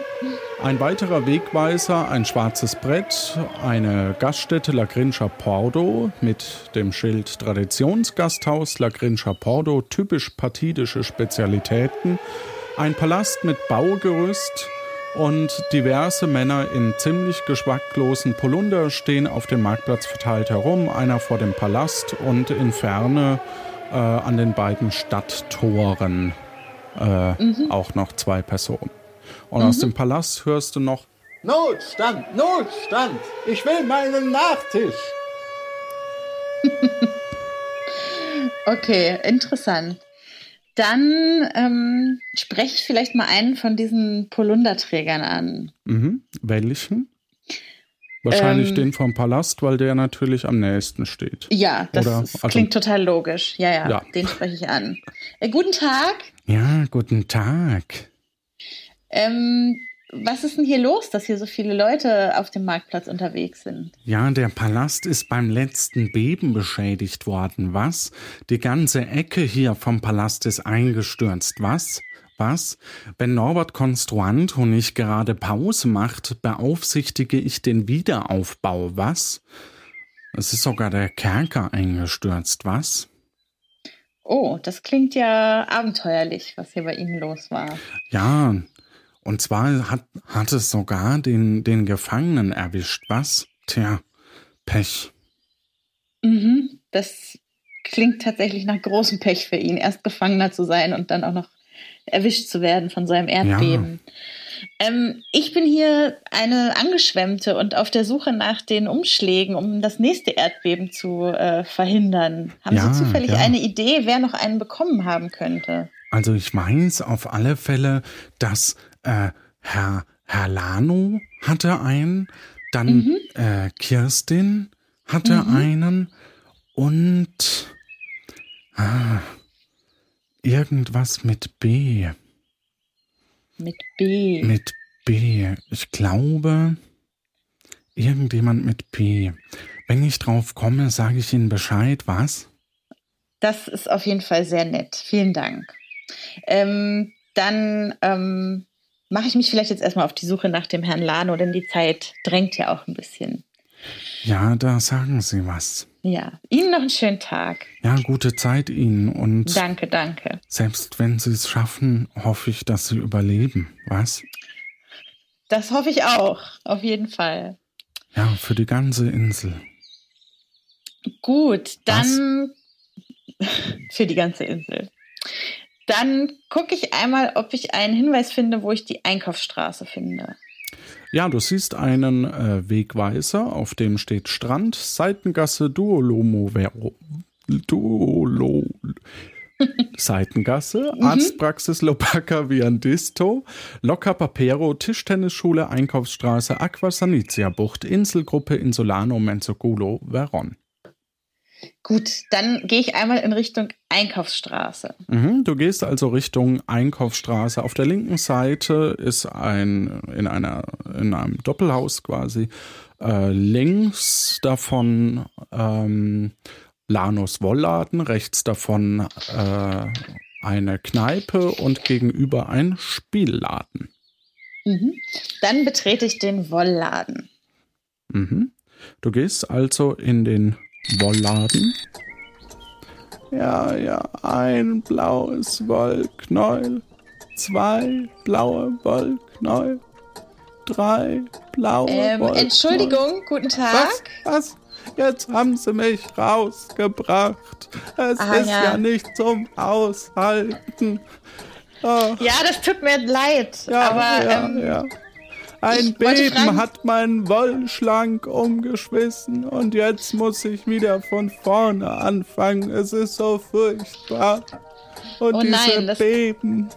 Ein weiterer Wegweiser, ein schwarzes Brett, eine Gaststätte La Grincha Pordo mit dem Schild Traditionsgasthaus La Grincha Pordo, typisch partidische Spezialitäten, ein Palast mit Baugerüst und diverse Männer in ziemlich geschmacklosen Polunder stehen auf dem Marktplatz verteilt herum, einer vor dem Palast und in Ferne äh, an den beiden Stadttoren äh, mhm. auch noch zwei Personen. Und mhm. aus dem Palast hörst du noch Notstand, Notstand, ich will meinen Nachtisch. okay, interessant. Dann ähm, spreche ich vielleicht mal einen von diesen Polunderträgern an. Mhm. Welchen? Wahrscheinlich ähm, den vom Palast, weil der natürlich am nächsten steht. Ja, das Oder, ist, also, klingt total logisch. Ja, ja, ja. den spreche ich an. Äh, guten Tag. Ja, guten Tag. Ähm, was ist denn hier los, dass hier so viele Leute auf dem Marktplatz unterwegs sind? Ja, der Palast ist beim letzten Beben beschädigt worden, was? Die ganze Ecke hier vom Palast ist eingestürzt, was? Was? Wenn Norbert Konstruanto nicht gerade Pause macht, beaufsichtige ich den Wiederaufbau, was? Es ist sogar der Kerker eingestürzt, was? Oh, das klingt ja abenteuerlich, was hier bei Ihnen los war. Ja, und zwar hat, hat es sogar den, den Gefangenen erwischt. Was? Tja, Pech. Mhm, das klingt tatsächlich nach großem Pech für ihn, erst Gefangener zu sein und dann auch noch erwischt zu werden von so einem Erdbeben. Ja. Ähm, ich bin hier eine Angeschwemmte und auf der Suche nach den Umschlägen, um das nächste Erdbeben zu äh, verhindern. Haben ja, Sie zufällig ja. eine Idee, wer noch einen bekommen haben könnte? Also ich weiß auf alle Fälle, dass äh, Herr, Herr Lano hatte einen, dann mhm. äh, Kirstin hatte mhm. einen und ah, irgendwas mit B. Mit B. Mit B. Ich glaube, irgendjemand mit B. Wenn ich drauf komme, sage ich Ihnen Bescheid, was? Das ist auf jeden Fall sehr nett. Vielen Dank. Ähm, dann ähm, mache ich mich vielleicht jetzt erstmal auf die Suche nach dem Herrn Lano, denn die Zeit drängt ja auch ein bisschen. Ja, da sagen Sie was. Ja, Ihnen noch einen schönen Tag. Ja, gute Zeit Ihnen und. Danke, danke. Selbst wenn Sie es schaffen, hoffe ich, dass Sie überleben, was? Das hoffe ich auch, auf jeden Fall. Ja, für die ganze Insel. Gut, dann was? für die ganze Insel. Dann gucke ich einmal, ob ich einen Hinweis finde, wo ich die Einkaufsstraße finde. Ja, du siehst einen äh, Wegweiser, auf dem steht Strand, Seitengasse, Duolomo, Duolo, Seitengasse, mhm. Arztpraxis Lopaka Viandisto, Locca Papero, Tischtennisschule, Einkaufsstraße, Aqua Sanitia Bucht, Inselgruppe Insulano Menzogulo, Veron. Gut, dann gehe ich einmal in Richtung Einkaufsstraße. Mhm, du gehst also Richtung Einkaufsstraße. Auf der linken Seite ist ein in einer in einem Doppelhaus quasi äh, links davon ähm, Lanus Wollladen, rechts davon äh, eine Kneipe und gegenüber ein Spielladen. Mhm. Dann betrete ich den Wollladen. Mhm. Du gehst also in den Wollladen. Ja, ja, ein blaues Wollknäuel, zwei blaue Wollknäuel, drei blaue ähm, Wollknäuel. Entschuldigung, guten Tag. Was? Was? Jetzt haben sie mich rausgebracht. Es ah, ist ja. ja. nicht zum Aushalten. Oh. Ja, das tut mir leid. Ja, aber ja, ähm, Ein Beben fragen, hat meinen Wollschlank umgeschmissen und jetzt muss ich wieder von vorne anfangen. Es ist so furchtbar. Und oh diese nein, das, Beben.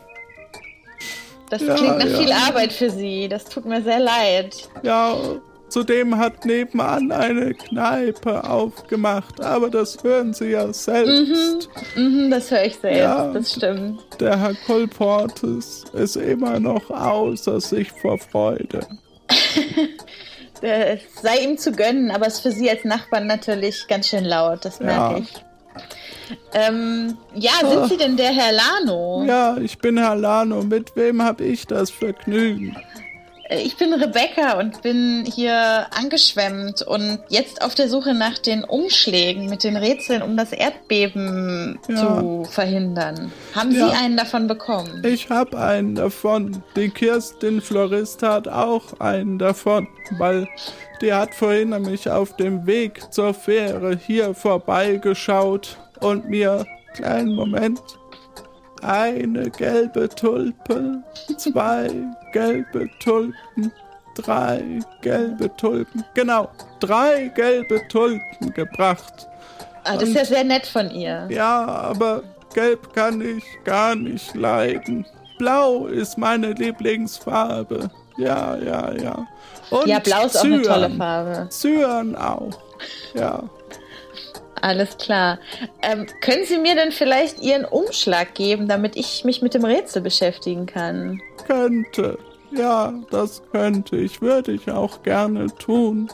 Das ja, klingt nach ja. viel Arbeit für Sie. Das tut mir sehr leid. Ja, Zudem hat nebenan eine Kneipe aufgemacht, aber das hören Sie ja selbst. Mhm, mhm das höre ich selbst, ja, das stimmt. Der Herr Kolportes ist immer noch außer sich vor Freude. es sei ihm zu gönnen, aber es ist für Sie als Nachbarn natürlich ganz schön laut, das merke ja. ich. Ähm, ja, sind Ach. Sie denn der Herr Lano? Ja, ich bin Herr Lano. Mit wem habe ich das Vergnügen? Äh, ich bin Rebecca und bin hier angeschwemmt und jetzt auf der Suche nach den Umschlägen mit den Rätseln, um das Erdbeben Ja. zu verhindern. Haben Ja. Sie einen davon bekommen? Ich hab einen davon. Die Kirstin Florist hat auch einen davon, weil die hat vorhin nämlich auf dem Weg zur Fähre hier vorbeigeschaut und mir, kleinen Moment, eine gelbe Tulpe, zwei gelbe Tulpen, drei gelbe Tulpen, genau, drei gelbe Tulpen gebracht. Ah, das ist ja sehr nett von ihr. Ja, aber gelb kann ich gar nicht leiden. Blau ist meine Lieblingsfarbe. Ja, ja, ja. Und Ja, blau ist auch eine tolle Farbe. Cyan auch. Ja. Alles klar. Ähm, können Sie mir denn vielleicht Ihren Umschlag geben, damit ich mich mit dem Rätsel beschäftigen kann? Könnte. Ja, das könnte ich. Würde ich auch gerne tun.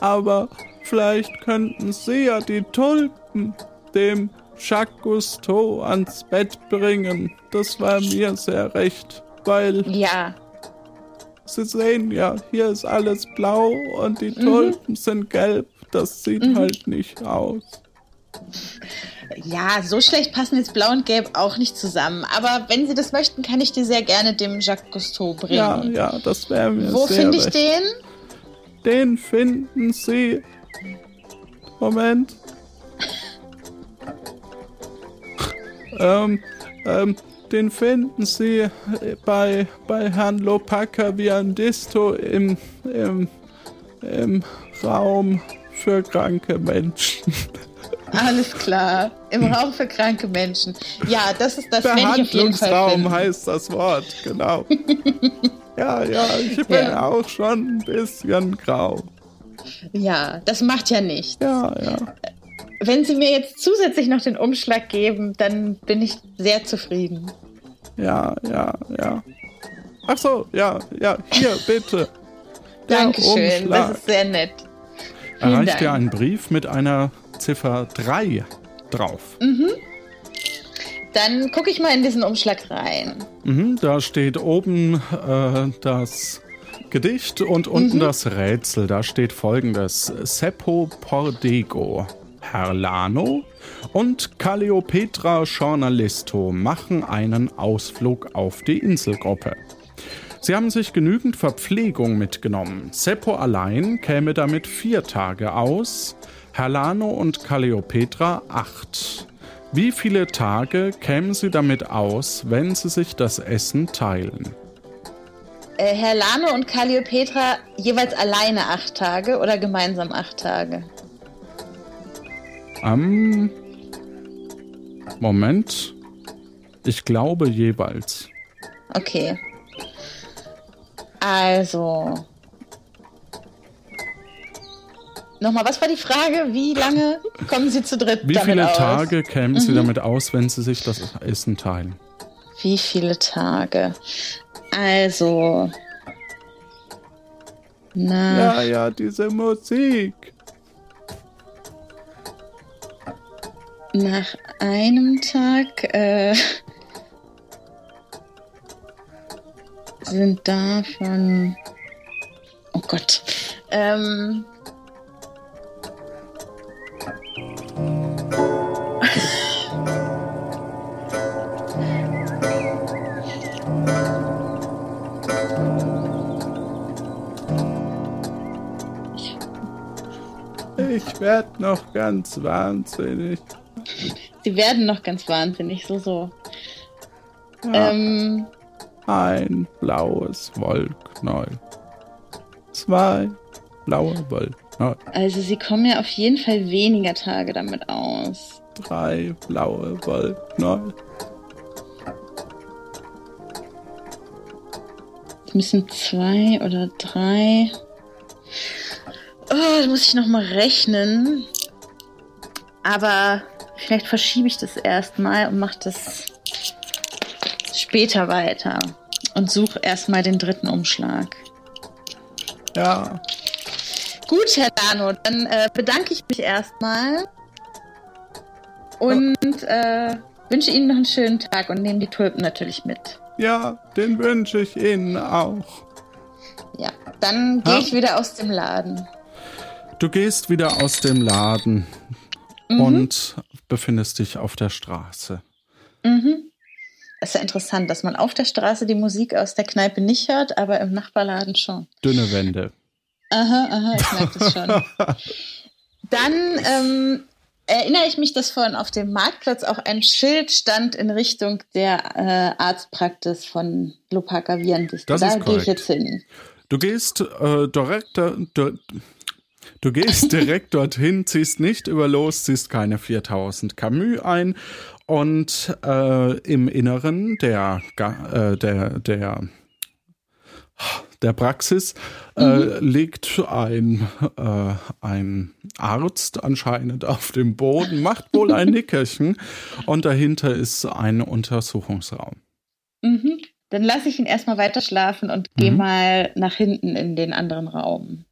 Aber vielleicht könnten Sie ja die Tulpen dem Jacques Cousteau ans Bett bringen. Das war mir sehr recht. Weil Ja, Sie sehen ja, hier ist alles blau und die Tulpen sind gelb. Das sieht halt nicht aus. ja, so schlecht passen jetzt Blau und Gelb auch nicht zusammen. Aber wenn Sie das möchten, kann ich die sehr gerne dem Jacques Cousteau bringen. Ja, ja, das wäre mir Wo finde ich recht. den? Den finden Sie. Moment. ähm, ähm, den finden Sie bei, bei Herrn Lopaka Viandisto im, im, im Raum für kranke Menschen. Alles klar. Im Raum für kranke Menschen. Ja, das ist das Behandlungsraum heißt das Wort, genau. ja, ja, ich bin Ja. auch schon ein bisschen grau. Ja, das macht ja nichts. Ja, ja. Wenn Sie mir jetzt zusätzlich noch den Umschlag geben, dann bin ich sehr zufrieden. Ja, ja, ja. Ach so, ja, ja, hier, bitte. Dankeschön, Umschlag. das ist sehr nett. Erreicht dir ein Brief mit einer Ziffer 3 drauf. Dann gucke ich mal in diesen Umschlag rein. Mhm, da steht oben äh, das Gedicht und unten Mhm. das Rätsel. Da steht folgendes: Seppo Pordego, Herlano und Calliopetra Journalisto machen einen Ausflug auf die Inselgruppe. Sie haben sich genügend Verpflegung mitgenommen. Seppo allein käme damit vier Tage aus, Herlano und Calliopetra acht. Wie viele Tage kämen sie damit aus, wenn sie sich das Essen teilen? Äh, Herr Lane und Calliopetra jeweils alleine acht Tage oder gemeinsam acht Tage? Ähm. Moment. Ich glaube jeweils. Okay. Also. Nochmal, was war die Frage? Wie lange kommen Sie zu dritt Wie damit viele aus? Tage kämen sie damit aus, wenn sie sich das Essen teilen? Wie viele Tage? Also. Na, Ja, ja, diese Musik. nach einem Tag äh, sind davon. Oh Gott. Ähm, Ich werd noch ganz wahnsinnig. sie werden noch ganz wahnsinnig, so, so. Ja, Ähm, ein blaues Wollknäuel. Zwei blaue Wollknäuel. also, sie kommen ja auf jeden Fall weniger Tage damit aus. Drei blaue Wollknäuel. Es müssen zwei oder drei. Oh, da muss ich noch mal rechnen. Aber vielleicht verschiebe ich das erstmal und mache das später weiter. Und suche erstmal den dritten Umschlag. Ja, Gut, Herr Dano, dann äh, bedanke ich mich erstmal. Und äh, wünsche Ihnen noch einen schönen Tag und nehme die Tulpen natürlich mit. ja, den wünsche ich Ihnen auch. Ja, dann gehe ich wieder aus dem Laden. Du gehst wieder aus dem Laden mhm. und befindest dich auf der Straße. Mhm. Ist ja interessant, dass man auf der Straße die Musik aus der Kneipe nicht hört, aber im Nachbarladen schon. Dünne Wände. Aha, aha, ich merke das schon. Dann ähm, erinnere ich mich, dass vorhin auf dem Marktplatz auch ein Schild stand in Richtung der äh, Arztpraxis von Lopaka Viandis. Das da gehe ich jetzt hin. Du gehst äh, direkt, du, du gehst direkt dorthin, ziehst nicht über los, ziehst keine 4000 Camus ein und äh, im Inneren der, äh, der, der der Praxis äh, mhm. liegt ein, äh, ein Arzt anscheinend auf dem Boden, macht wohl ein Nickerchen und dahinter ist ein Untersuchungsraum. Mhm. Dann lasse ich ihn erstmal weiter schlafen und gehe mhm. mal nach hinten in den anderen Raum.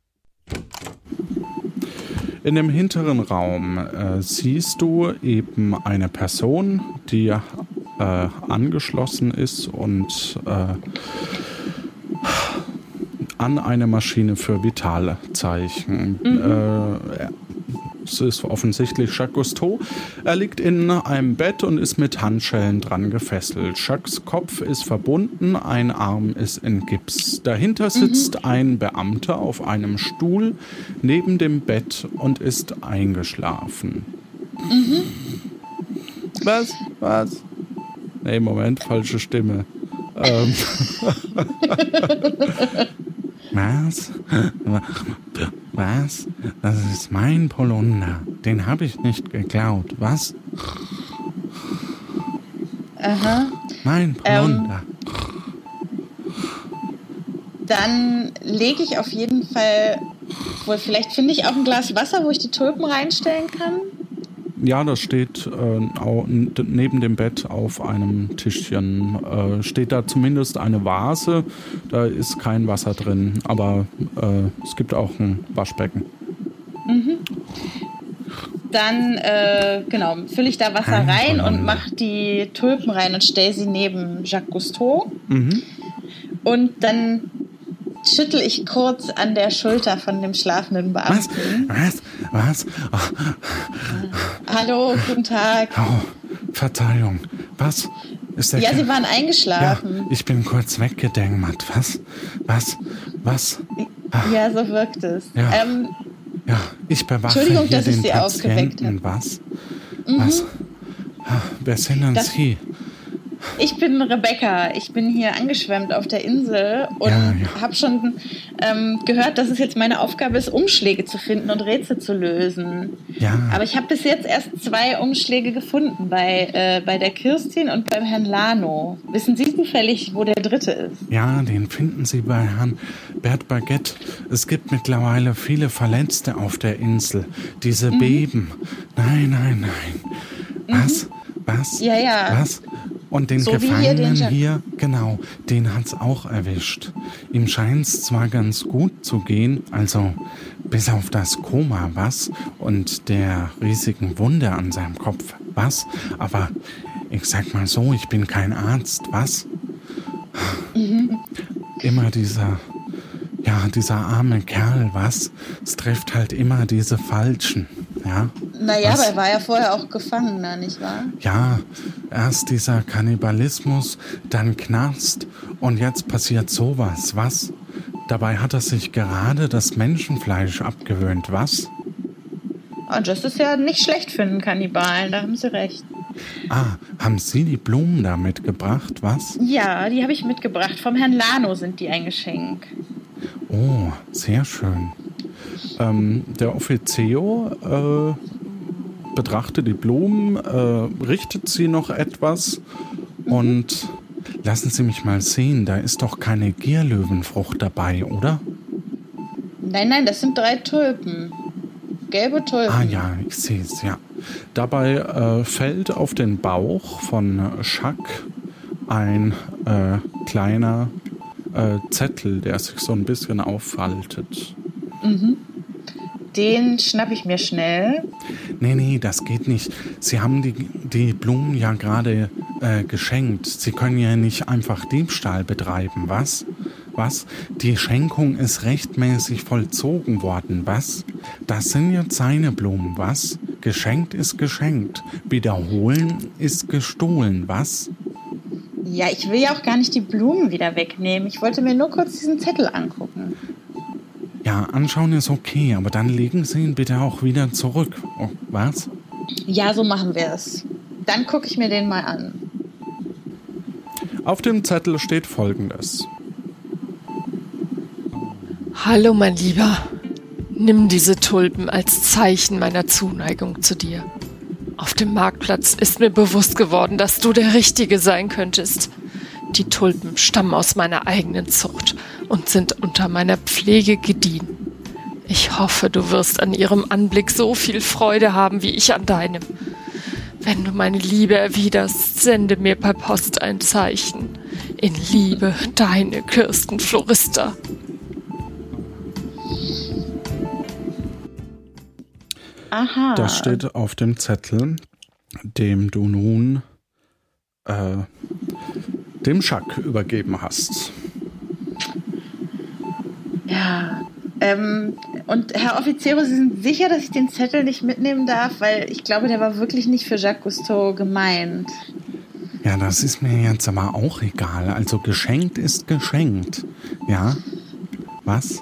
In dem hinteren Raum äh, siehst du eben eine Person, die äh, angeschlossen ist und äh, an eine Maschine für Vitalzeichen. Mhm. Es ist offensichtlich Jacques Cousteau. Er liegt in einem Bett und ist mit Handschellen dran gefesselt. Jacques Kopf ist verbunden, ein Arm ist in Gips. Dahinter sitzt mhm. ein Beamter auf einem Stuhl neben dem Bett und ist eingeschlafen. Mhm. Was? Was? Nee, Moment, falsche Stimme. Ähm. Was? Was? Das ist mein Polunder. Den habe ich nicht geklaut. Was? Aha. Mein Polunder. Ähm, dann lege ich auf jeden Fall, wohl vielleicht finde ich auch ein Glas Wasser, wo ich die Tulpen reinstellen kann. Ja, das steht äh, neben dem Bett auf einem Tischchen. Äh, steht da zumindest eine Vase. Da ist kein Wasser drin, aber äh, es gibt auch ein Waschbecken. Mhm. Dann, äh, genau, fülle ich da Wasser rein und mache die Tulpen rein und stelle sie neben Jacques Cousteau. Mhm. Und dann schüttel ich kurz an der Schulter von dem schlafenden Beamten. Was? Was? Was? Oh. Hallo, guten Tag. Oh, Verzeihung. Was? Ist der ja, Sie waren eingeschlafen. Ja, ich bin kurz weggedämmert. Was? Was? Was? Ja, so wirkt es. Ja, ähm, ja ich bewache Entschuldigung, hier dass den ich Sie Patienten. Aufgeweckt Was? Mhm. Was? Ah, wer sind denn das, Sie? Ich bin Rebecca. Ich bin hier angeschwemmt auf der Insel und ja, ja. habe schon ähm, gehört, dass es jetzt meine Aufgabe ist, Umschläge zu finden und Rätsel zu lösen. Ja. Aber ich habe bis jetzt erst zwei Umschläge gefunden, bei, äh, bei der Kirstin und beim Herrn Lano. Wissen Sie zufällig, wo der dritte ist? Ja, den finden Sie bei Herrn Bert Baguette. Es gibt mittlerweile viele Verletzte auf der Insel. Diese mhm. Beben. Nein, nein, nein. Was? Mhm. Was? Ja, ja. Was? Und den so Gefangenen hier, hier, genau, den hat's auch erwischt. Ihm scheint's zwar ganz gut zu gehen, also bis auf das Koma, was? Und der riesigen Wunde an seinem Kopf, was? Aber ich sag mal so, ich bin kein Arzt, was? Mhm. Immer dieser, ja, dieser arme Kerl, was? Es trifft halt immer diese Falschen. Ja. Naja, aber er war ja vorher auch Gefangener, nicht wahr? Ja, erst dieser Kannibalismus, dann Knast und jetzt passiert sowas, was? Dabei hat er sich gerade das Menschenfleisch abgewöhnt, was? Und das ist ja nicht schlecht für einen Kannibalen, da haben Sie recht. Ah, haben Sie die Blumen da mitgebracht, was? Ja, die habe ich mitgebracht. Vom Herrn Lano sind die ein Geschenk. Oh, sehr schön. Ähm, der Offizio äh, betrachtet die Blumen, äh, richtet sie noch etwas und lassen Sie mich mal sehen, da ist doch keine Gierlöwenfrucht dabei, oder? Nein, nein, das sind drei Tulpen. Gelbe Tulpen. Ah ja, ich sehe es, ja. Dabei äh, fällt auf den Bauch von Schack ein äh, kleiner äh, Zettel, der sich so ein bisschen auffaltet. Mhm den schnapp ich mir schnell. Nee, nee, das geht nicht. Sie haben die, die Blumen ja gerade äh, geschenkt. Sie können ja nicht einfach Diebstahl betreiben, was? Was? Die Schenkung ist rechtmäßig vollzogen worden, was? Das sind jetzt seine Blumen, was? Geschenkt ist geschenkt. Wiederholen ist gestohlen, was? Ja, ich will ja auch gar nicht die Blumen wieder wegnehmen. Ich wollte mir nur kurz diesen Zettel angucken. Ja, anschauen ist okay, aber dann legen Sie ihn bitte auch wieder zurück. Oh, was? Ja, so machen wir es. Dann gucke ich mir den mal an. Auf dem Zettel steht folgendes. Hallo, mein Lieber. Nimm diese Tulpen als Zeichen meiner Zuneigung zu dir. Auf dem Marktplatz ist mir bewusst geworden, dass du der Richtige sein könntest. Die Tulpen stammen aus meiner eigenen Zucht und sind unter meiner Pflege gediehen. Ich hoffe, du wirst an ihrem Anblick so viel Freude haben wie ich an deinem. Wenn du meine Liebe erwiderst, sende mir per Post ein Zeichen. In Liebe, deine Kirsten Florista. Aha. Das steht auf dem Zettel, dem du nun äh, dem Schack übergeben hast. Ja. Ähm, und Herr Offiziero, Sie sind sicher, dass ich den Zettel nicht mitnehmen darf? Weil ich glaube, der war wirklich nicht für Jacques Cousteau gemeint. Ja, das ist mir jetzt aber auch egal. Also geschenkt ist geschenkt. Ja? Was?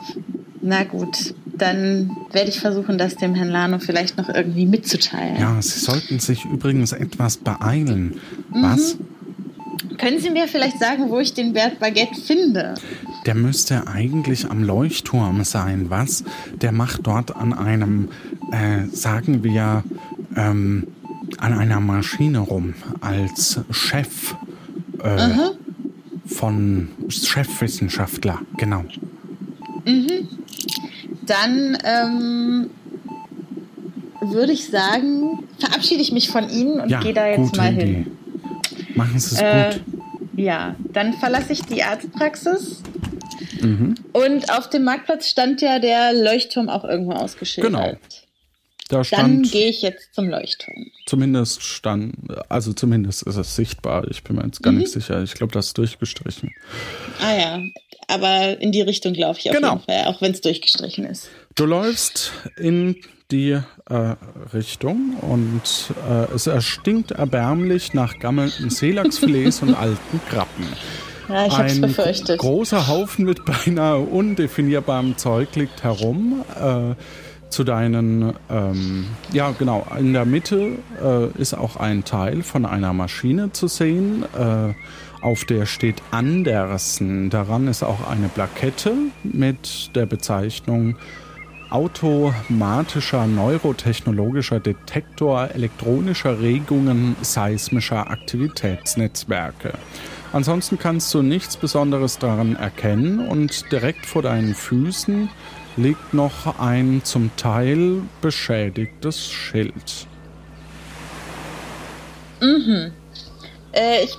Na gut, dann werde ich versuchen, das dem Herrn Lano vielleicht noch irgendwie mitzuteilen. Ja, Sie sollten sich übrigens etwas beeilen. Was? Können Sie mir vielleicht sagen, wo ich den Bert Baguette finde? Der müsste eigentlich am Leuchtturm sein, was? Der macht dort an einem, äh, sagen wir, ähm, an einer Maschine rum als Chef äh, von Chefwissenschaftler, genau. Dann ähm, würde ich sagen, verabschiede ich mich von Ihnen und Ja, gehe da jetzt mal Idee. hin. Machen Sie es Äh, gut. ja, dann verlasse ich die Arztpraxis. Mhm. Und auf dem Marktplatz stand ja der Leuchtturm auch irgendwo ausgeschildert. Genau. Da Dann stand gehe ich jetzt zum Leuchtturm. zumindest stand, also zumindest ist es sichtbar. Ich bin mir jetzt gar Mhm. nicht sicher. Ich glaube, das ist durchgestrichen. Ah ja, aber in die Richtung laufe ich auf Genau. jeden Fall, auch wenn es durchgestrichen ist. Du läufst in die äh, Richtung und äh, es erstinkt erbärmlich nach gammelten Seelachsfilets und alten Krabben. Ja, ich hab's Ein befürchtet. großer Haufen mit beinahe undefinierbarem Zeug liegt herum. Äh, zu deinen, ähm, ja genau, in der Mitte äh, ist auch ein Teil von einer Maschine zu sehen. Äh, auf der steht Andersen. Daran ist auch eine Plakette mit der Bezeichnung automatischer neurotechnologischer Detektor elektronischer Regungen seismischer Aktivitätsnetzwerke. Ansonsten kannst du nichts Besonderes daran erkennen und direkt vor deinen Füßen liegt noch ein zum Teil beschädigtes Schild. Äh, ich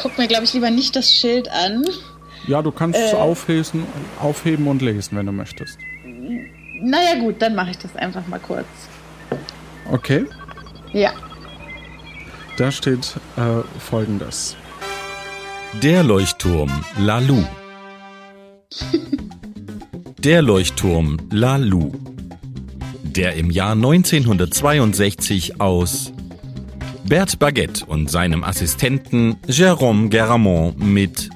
guck mir, glaube ich, lieber nicht das Schild an. Ja, du kannst es Äh. aufhesen, aufheben und lesen, wenn du möchtest. Naja gut, dann mache ich das einfach mal kurz. Okay, Ja. da steht äh, folgendes. Der Leuchtturm Lalu. Der Leuchtturm Lalu. Der im Jahr 1962 aus Bert Baguette und seinem Assistenten Jérôme Garamond mit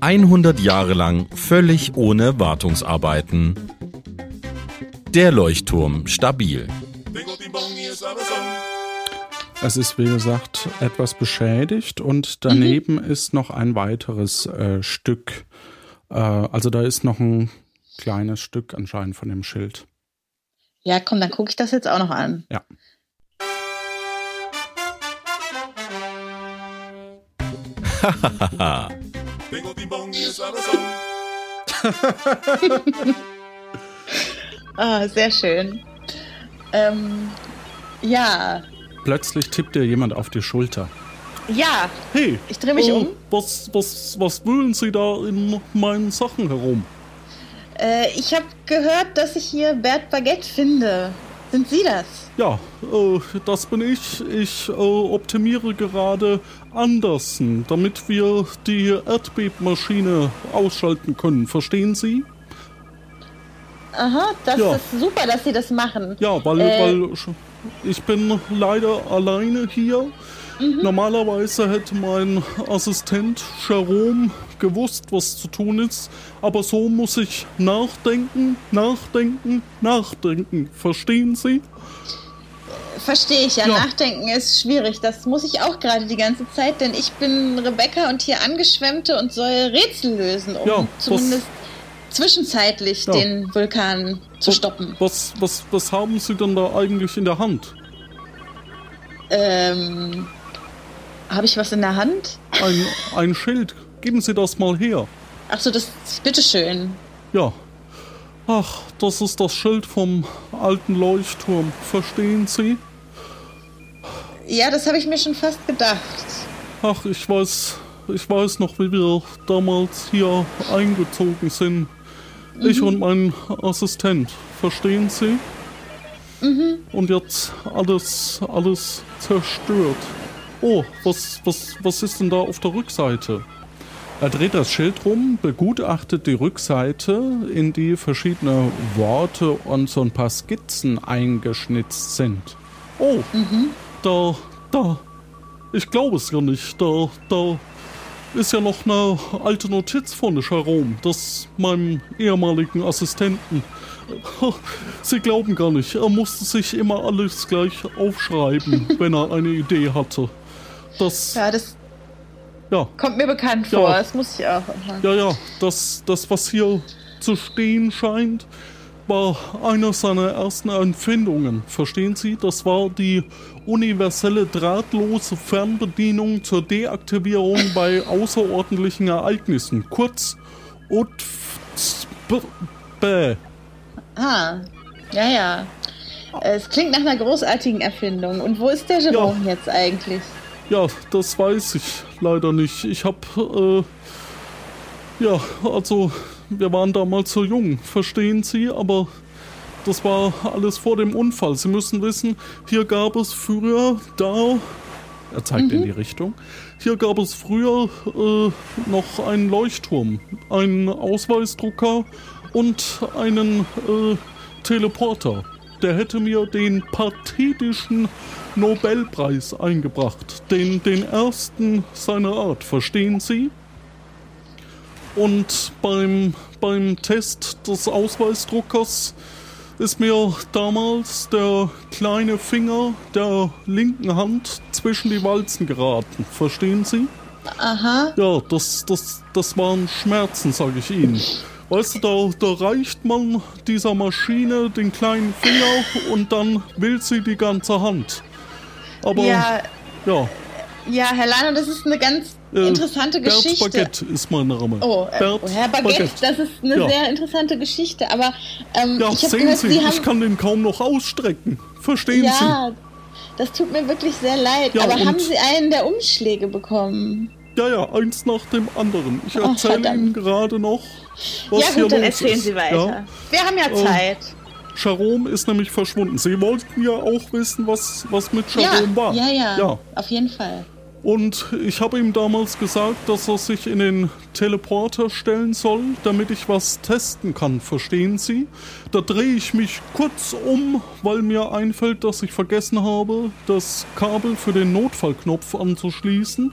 100 Jahre lang völlig ohne Wartungsarbeiten. Der Leuchtturm stabil. Es ist, wie gesagt, etwas beschädigt und daneben ist noch ein weiteres äh, Stück. Äh, also da ist noch ein kleines Stück anscheinend von dem Schild. Ja, komm, dann gucke ich das jetzt auch noch an. Ja. Ah, sehr schön. Ähm, ja. Plötzlich tippt dir jemand auf die Schulter. Ja, Hey, ich drehe mich um. was, was, was wühlen Sie da in meinen Sachen herum? Äh, ich habe gehört, dass ich hier Bert Baguette finde. Sind Sie das? Ja, äh, das bin ich. Ich äh, optimiere gerade Andersen, damit wir die Erdbebmaschine ausschalten können. Verstehen Sie? Aha, das Ja. ist super, dass Sie das machen. Ja, weil, Äh, weil ich bin leider alleine hier. Normalerweise hätte mein Assistent Jerome gewusst, was zu tun ist, aber so muss ich nachdenken, nachdenken, nachdenken. Verstehen Sie? Verstehe ich ja. Ja. Nachdenken ist schwierig. Das muss ich auch gerade die ganze Zeit, denn ich bin Rebecca und hier Angeschwemmte und soll Rätsel lösen, um Ja, zumindest zwischenzeitlich Ja. den Vulkan zu stoppen. Was, was, was haben Sie denn da eigentlich in der Hand? Ähm, habe ich was in der Hand? Ein, ein Schild. Geben Sie das mal her. Ach so, das bitteschön. Ja. Ach, das ist das Schild vom alten Leuchtturm. Verstehen Sie? Ja, das habe ich mir schon fast gedacht. Ach, ich weiß, ich weiß noch, wie wir damals hier eingezogen sind. Ich und mein Assistent. Verstehen Sie? Und jetzt alles, alles zerstört. Oh, was, was, was ist denn da auf der Rückseite? Er dreht das Schild rum, begutachtet die Rückseite, in die verschiedene Worte und so ein paar Skizzen eingeschnitzt sind. Oh, da, da, ich glaube es ja nicht. Da, da ist ja noch eine alte Notiz von Jerome, das meinem ehemaligen Assistenten. Sie glauben gar nicht, er musste sich immer alles gleich aufschreiben, wenn er eine Idee hatte. Das, Ja, das ja, kommt mir bekannt Ja. vor. Das muss ich auch. immer. ja, ja, das, das, was hier zu stehen scheint, war eine seiner ersten Erfindungen. Verstehen Sie? Das war die universelle drahtlose Fernbedienung zur Deaktivierung bei außerordentlichen Ereignissen. Kurz UTFB. Ah, ja, ja. Es klingt nach einer großartigen Erfindung. Und wo ist der Jerome jetzt eigentlich? Ja, das weiß ich leider nicht. Ich hab, äh, ja, also, wir waren damals so jung, verstehen Sie, aber das war alles vor dem Unfall. Sie müssen wissen, hier gab es früher da, er zeigt in die Richtung, hier gab es früher äh, noch einen Leuchtturm, einen Ausweisdrucker und einen äh, Teleporter. Der hätte mir den pathetischen Nobelpreis eingebracht. Den, den ersten seiner Art, verstehen Sie? Und beim, beim Test des Ausweisdruckers ist mir damals der kleine Finger der linken Hand zwischen die Walzen geraten. Verstehen Sie? Aha. Ja, das, das, das waren Schmerzen, sage ich Ihnen. Weißt du, da, da reicht man dieser Maschine den kleinen Finger und dann will sie die ganze Hand. Aber Ja, ja, ja, Herr Lano, das ist eine ganz interessante Bert Geschichte. Baguette ist mein Name. Oh, äh, Bert oh, Herr Baguette, das ist eine Ja. sehr interessante Geschichte. Aber ähm, Ja, ich sehen gehört, Sie, Sie ich kann den kaum noch ausstrecken. Verstehen ja, das tut mir wirklich sehr leid. Ja, aber haben Sie einen der Umschläge bekommen? Sie? Ja, ja, eins nach dem anderen. Ich Oh, erzähle verdammt. Ihnen gerade noch, was ja, hier gut, dann los erzählen ist. Sie weiter. Ja? Wir haben ja Oh. Zeit. Jerome ist nämlich verschwunden. Sie wollten ja auch wissen, was, was mit Ja, Jerome war. ja, ja, ja. auf jeden Fall. Und ich habe ihm damals gesagt, dass er sich in den Teleporter stellen soll, damit ich was testen kann, verstehen Sie? Da drehe ich mich kurz um, weil mir einfällt, dass ich vergessen habe, das Kabel für den Notfallknopf anzuschließen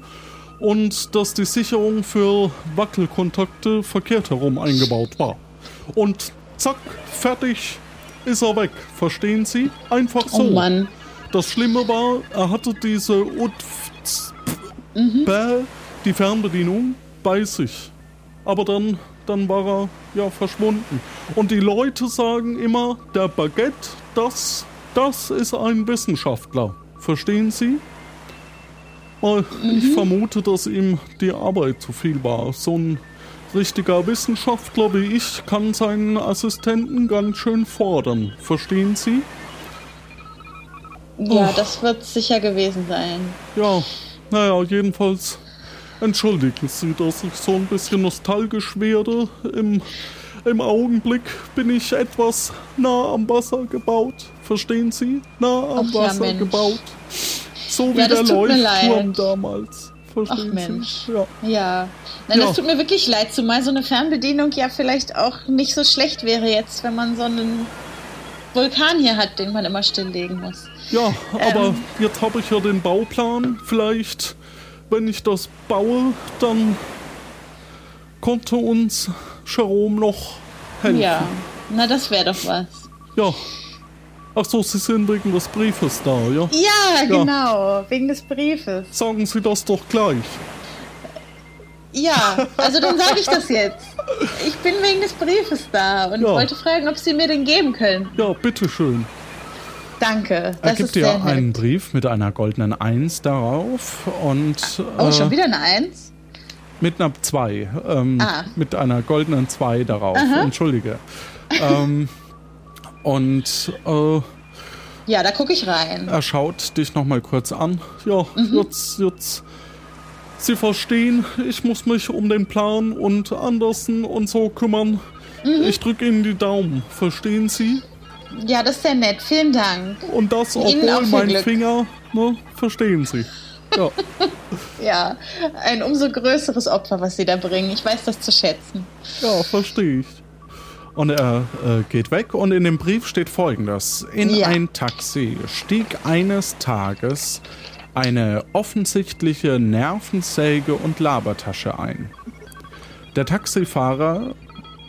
und dass die Sicherung für Wackelkontakte verkehrt herum eingebaut war. Und zack, fertig ist er weg, verstehen Sie? Einfach so. Oh Mann. Das Schlimme war, er hatte diese Bäh, die Fernbedienung bei sich. Aber dann, dann war er ja verschwunden. Und die Leute sagen immer, der Baguette, das, das ist ein Wissenschaftler. Verstehen Sie? Weil Ich vermute, dass ihm die Arbeit zu viel war. So ein richtiger Wissenschaftler wie ich kann seinen Assistenten ganz schön fordern. Verstehen Sie? Ja, Oh. das wird sicher gewesen sein. Ja, naja, jedenfalls entschuldigen Sie, dass ich so ein bisschen nostalgisch werde im im Augenblick bin ich etwas nah am Wasser gebaut. Verstehen Sie? Nah am Ach ja, Wasser Mensch. gebaut. So wie Ja, das der Leuchtturm damals. Verstehen Ach, Mensch. Sie? Ja. Ja. Nein, Ja. das tut mir wirklich leid, zumal so eine Fernbedienung ja vielleicht auch nicht so schlecht wäre jetzt, wenn man so einen Vulkan hier hat, den man immer stilllegen muss. Ja, aber Ähm. jetzt habe ich ja den Bauplan. Vielleicht, wenn ich das baue, dann konnte uns Jerome noch helfen. Ja. Na, das wäre doch was. Ja. Ach so, Sie sind wegen des Briefes da, ja? Ja, genau, wegen des Briefes. Sagen Sie das doch gleich. Ja, also dann sage ich das jetzt. Ich bin wegen des Briefes da und Ja. wollte fragen, ob Sie mir den geben können. Ja, bitteschön. Danke, Er das gibt ist sehr dir einen nett. Brief mit einer goldenen Eins darauf und Oh, äh, schon wieder eine Eins? mit einer Zwei. Ähm, Ah. Mit einer goldenen Zwei darauf. Entschuldige. ähm, und äh, Ja, da gucke ich rein. Er schaut dich noch mal kurz an. Ja, jetzt, jetzt. Sie verstehen, ich muss mich um den Plan und Andersen und so kümmern. Ich drücke Ihnen die Daumen, verstehen Sie? Ja, das ist sehr nett. Vielen Dank. Und das, Ihnen obwohl mein Glück. Finger, ne, verstehen Sie. Ja, Ja, ein umso größeres Opfer, was Sie da bringen. Ich weiß das zu schätzen. ja, verstehe ich. Und er äh, geht weg und in dem Brief steht folgendes. In Ja. ein Taxi stieg eines Tages eine offensichtliche Nervensäge und Labertasche ein. Der Taxifahrer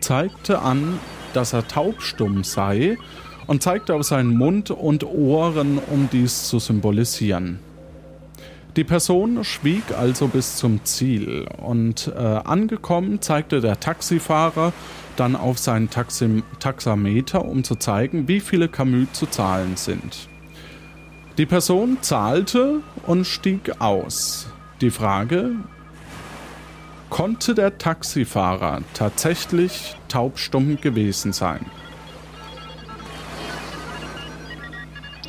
zeigte an, dass er taubstumm sei und zeigte auf seinen Mund und Ohren, um dies zu symbolisieren. Die Person schwieg also bis zum Ziel und äh, angekommen zeigte der Taxifahrer dann auf sein Taxi Taxameter, um zu zeigen, wie viele Camus zu zahlen sind. Die Person zahlte und stieg aus. Die Frage, konnte der Taxifahrer tatsächlich taubstumm gewesen sein?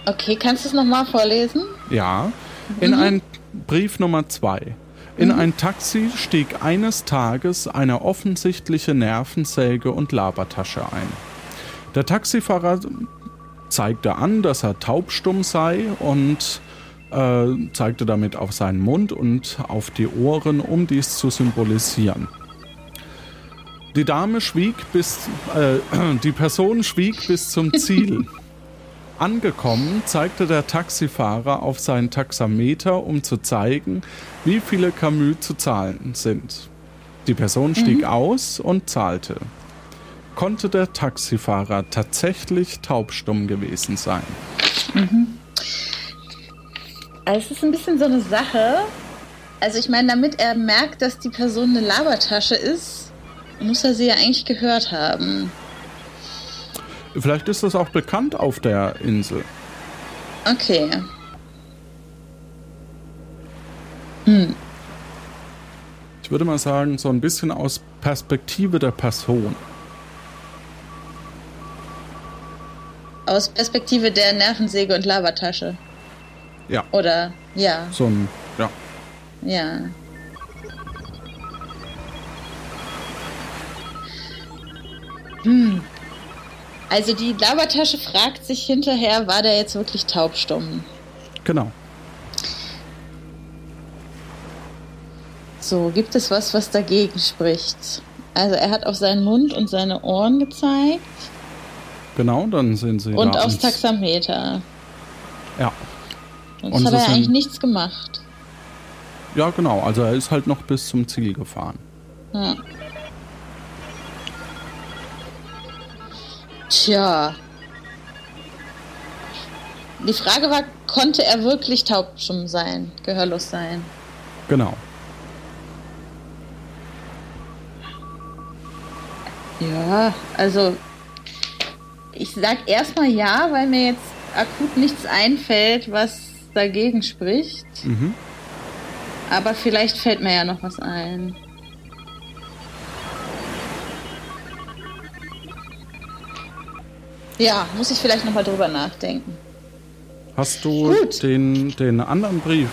Okay, kannst du es nochmal vorlesen? Ja, in ein Brief Nummer zwei. In ein Taxi stieg eines Tages eine offensichtliche Nervensäge und Labertasche ein. Der Taxifahrer zeigte an, dass er taubstumm sei und äh, zeigte damit auf seinen Mund und auf die Ohren, um dies zu symbolisieren. Die Dame schwieg bis, äh, die Person schwieg bis zum Ziel. Angekommen zeigte der Taxifahrer auf sein Taxameter, um zu zeigen, wie viele Camus zu zahlen sind. Die Person stieg aus und zahlte. Konnte der Taxifahrer tatsächlich taubstumm gewesen sein? Also es ist ein bisschen so eine Sache. Also ich meine, damit er merkt, dass die Person eine Labertasche ist, muss er sie ja eigentlich gehört haben. Vielleicht ist das auch bekannt auf der Insel. Okay. Ich würde mal sagen, so ein bisschen aus Perspektive der Person. Aus Perspektive der Nervensäge und Labertasche. Ja, Oder ja, so ein, ja. ja. Hm. Also die Labertasche fragt sich hinterher, war der jetzt wirklich taubstumm? Genau. So, gibt es was, was dagegen spricht? Also er hat auf seinen Mund und seine Ohren gezeigt Genau, dann sind sie und aufs Taxameter. Ja. Sonst Und hat er eigentlich nichts gemacht. ja, genau. Also er ist halt noch bis zum Ziel gefahren. Ja. Tja. Die Frage war, konnte er wirklich taubstumm sein, gehörlos sein? Genau. Ja, also ich sag erstmal ja, weil mir jetzt akut nichts einfällt, was dagegen spricht. Mhm. Aber vielleicht fällt mir ja noch was ein. Ja, muss ich vielleicht nochmal drüber nachdenken. Hast du Gut. den, den anderen Brief?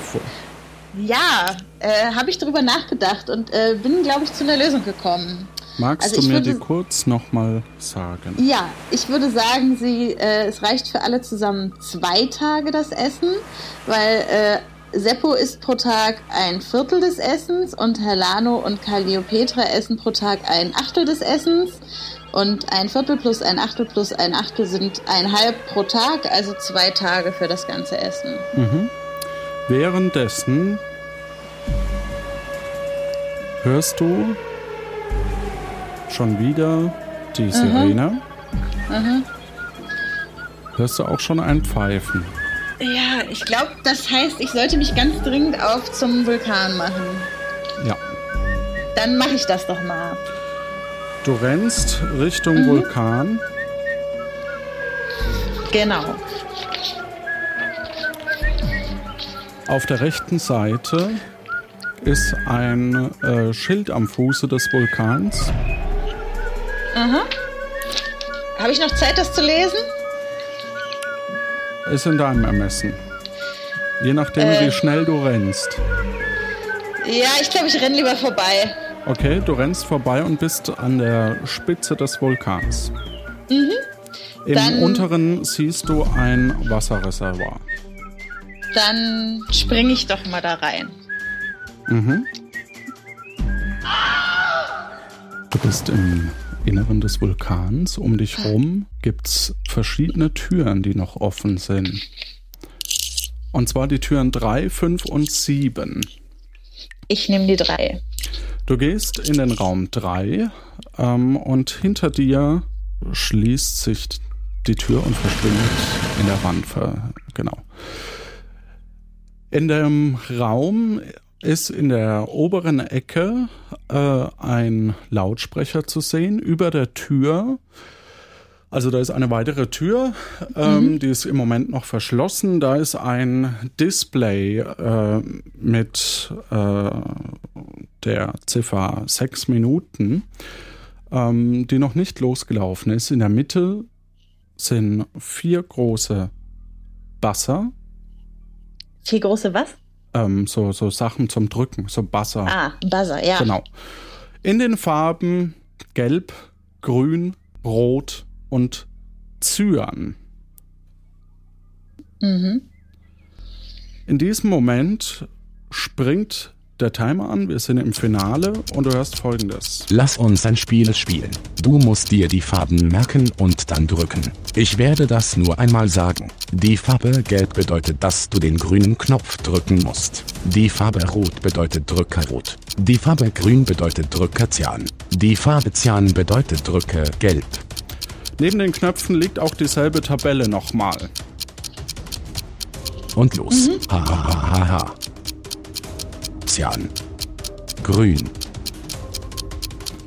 Ja, äh, habe ich drüber nachgedacht und äh, bin, glaube ich, zu einer Lösung gekommen. Magst Also du mir würde- die kurz nochmal sagen? Ja, ich würde sagen, sie, äh, es reicht für alle zusammen zwei Tage das Essen, weil äh, Seppo isst pro Tag ein Viertel des Essens und Helano und Calliopetra essen pro Tag ein Achtel des Essens. Und ein Viertel plus ein Achtel plus ein Achtel sind ein Halb pro Tag, also zwei Tage für das ganze Essen. Währenddessen hörst du schon wieder die Sirene. Hörst du auch schon ein Pfeifen? Ja, ich glaube, das heißt, ich sollte mich ganz dringend auf zum Vulkan machen. Ja. Dann mache ich das doch mal. Du rennst Richtung Vulkan. Genau. Auf der rechten Seite ist ein äh, Schild am Fuße des Vulkans. Habe ich noch Zeit, das zu lesen? Ist in deinem Ermessen. Je nachdem, Äh. wie schnell du rennst. Ja, ich glaube, ich renne lieber vorbei. Okay, du rennst vorbei und bist an der Spitze des Vulkans. Im Dann- unteren siehst du ein Wasserreservoir. Dann springe ich doch mal da rein. Du bist im Inneren des Vulkans. Um dich rum gibt's verschiedene Türen, die noch offen sind. Und zwar die Türen 3, 5 und 7. Ich nehme die drei. Du gehst in den Raum 3 ähm, und hinter dir schließt sich die Tür und verschwindet in der Wand. Genau. In dem Raum ist in der oberen Ecke äh, ein Lautsprecher zu sehen. Über der Tür, also da ist eine weitere Tür, ähm, die ist im Moment noch verschlossen. Da ist ein Display äh, mit äh, der Ziffer 6 Minuten, ähm, die noch nicht losgelaufen ist. In der Mitte sind vier große Basser, Vier große was? ähm, so, so Sachen zum Drücken, so Basser. Ah, Buzzer, ja. Genau. In den Farben Gelb, Grün, Rot und Cyan. Mhm. In diesem Moment springt der Timer an. Wir sind im Finale und du hörst folgendes. Lass uns ein Spiel spielen. Du musst dir die Farben merken und dann drücken. Ich werde das nur einmal sagen. Die Farbe Gelb bedeutet, dass du den grünen Knopf drücken musst. Die Farbe Rot bedeutet drücke Rot. Die Farbe Grün bedeutet drücke Cyan. Die Farbe Cyan bedeutet drücke Gelb. Neben den Knöpfen liegt auch dieselbe Tabelle nochmal. Und los. Ha ha ha ha ha. Cyan. Grün.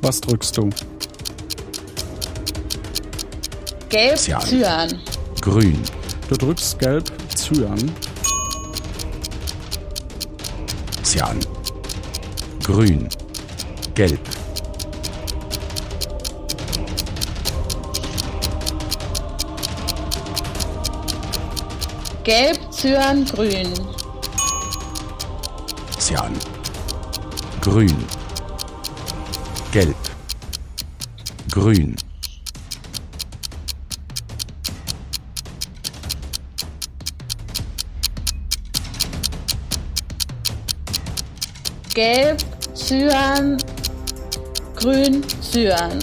Was drückst du? Gelb, Cyan. Cyan. Du Grün. drückst Gelb, Cyan. Cyan. Grün. Gelb. Gelb, Cyan, Grün. Cyan. Grün. Gelb. Grün. Gelb, Cyan, Grün, Cyan.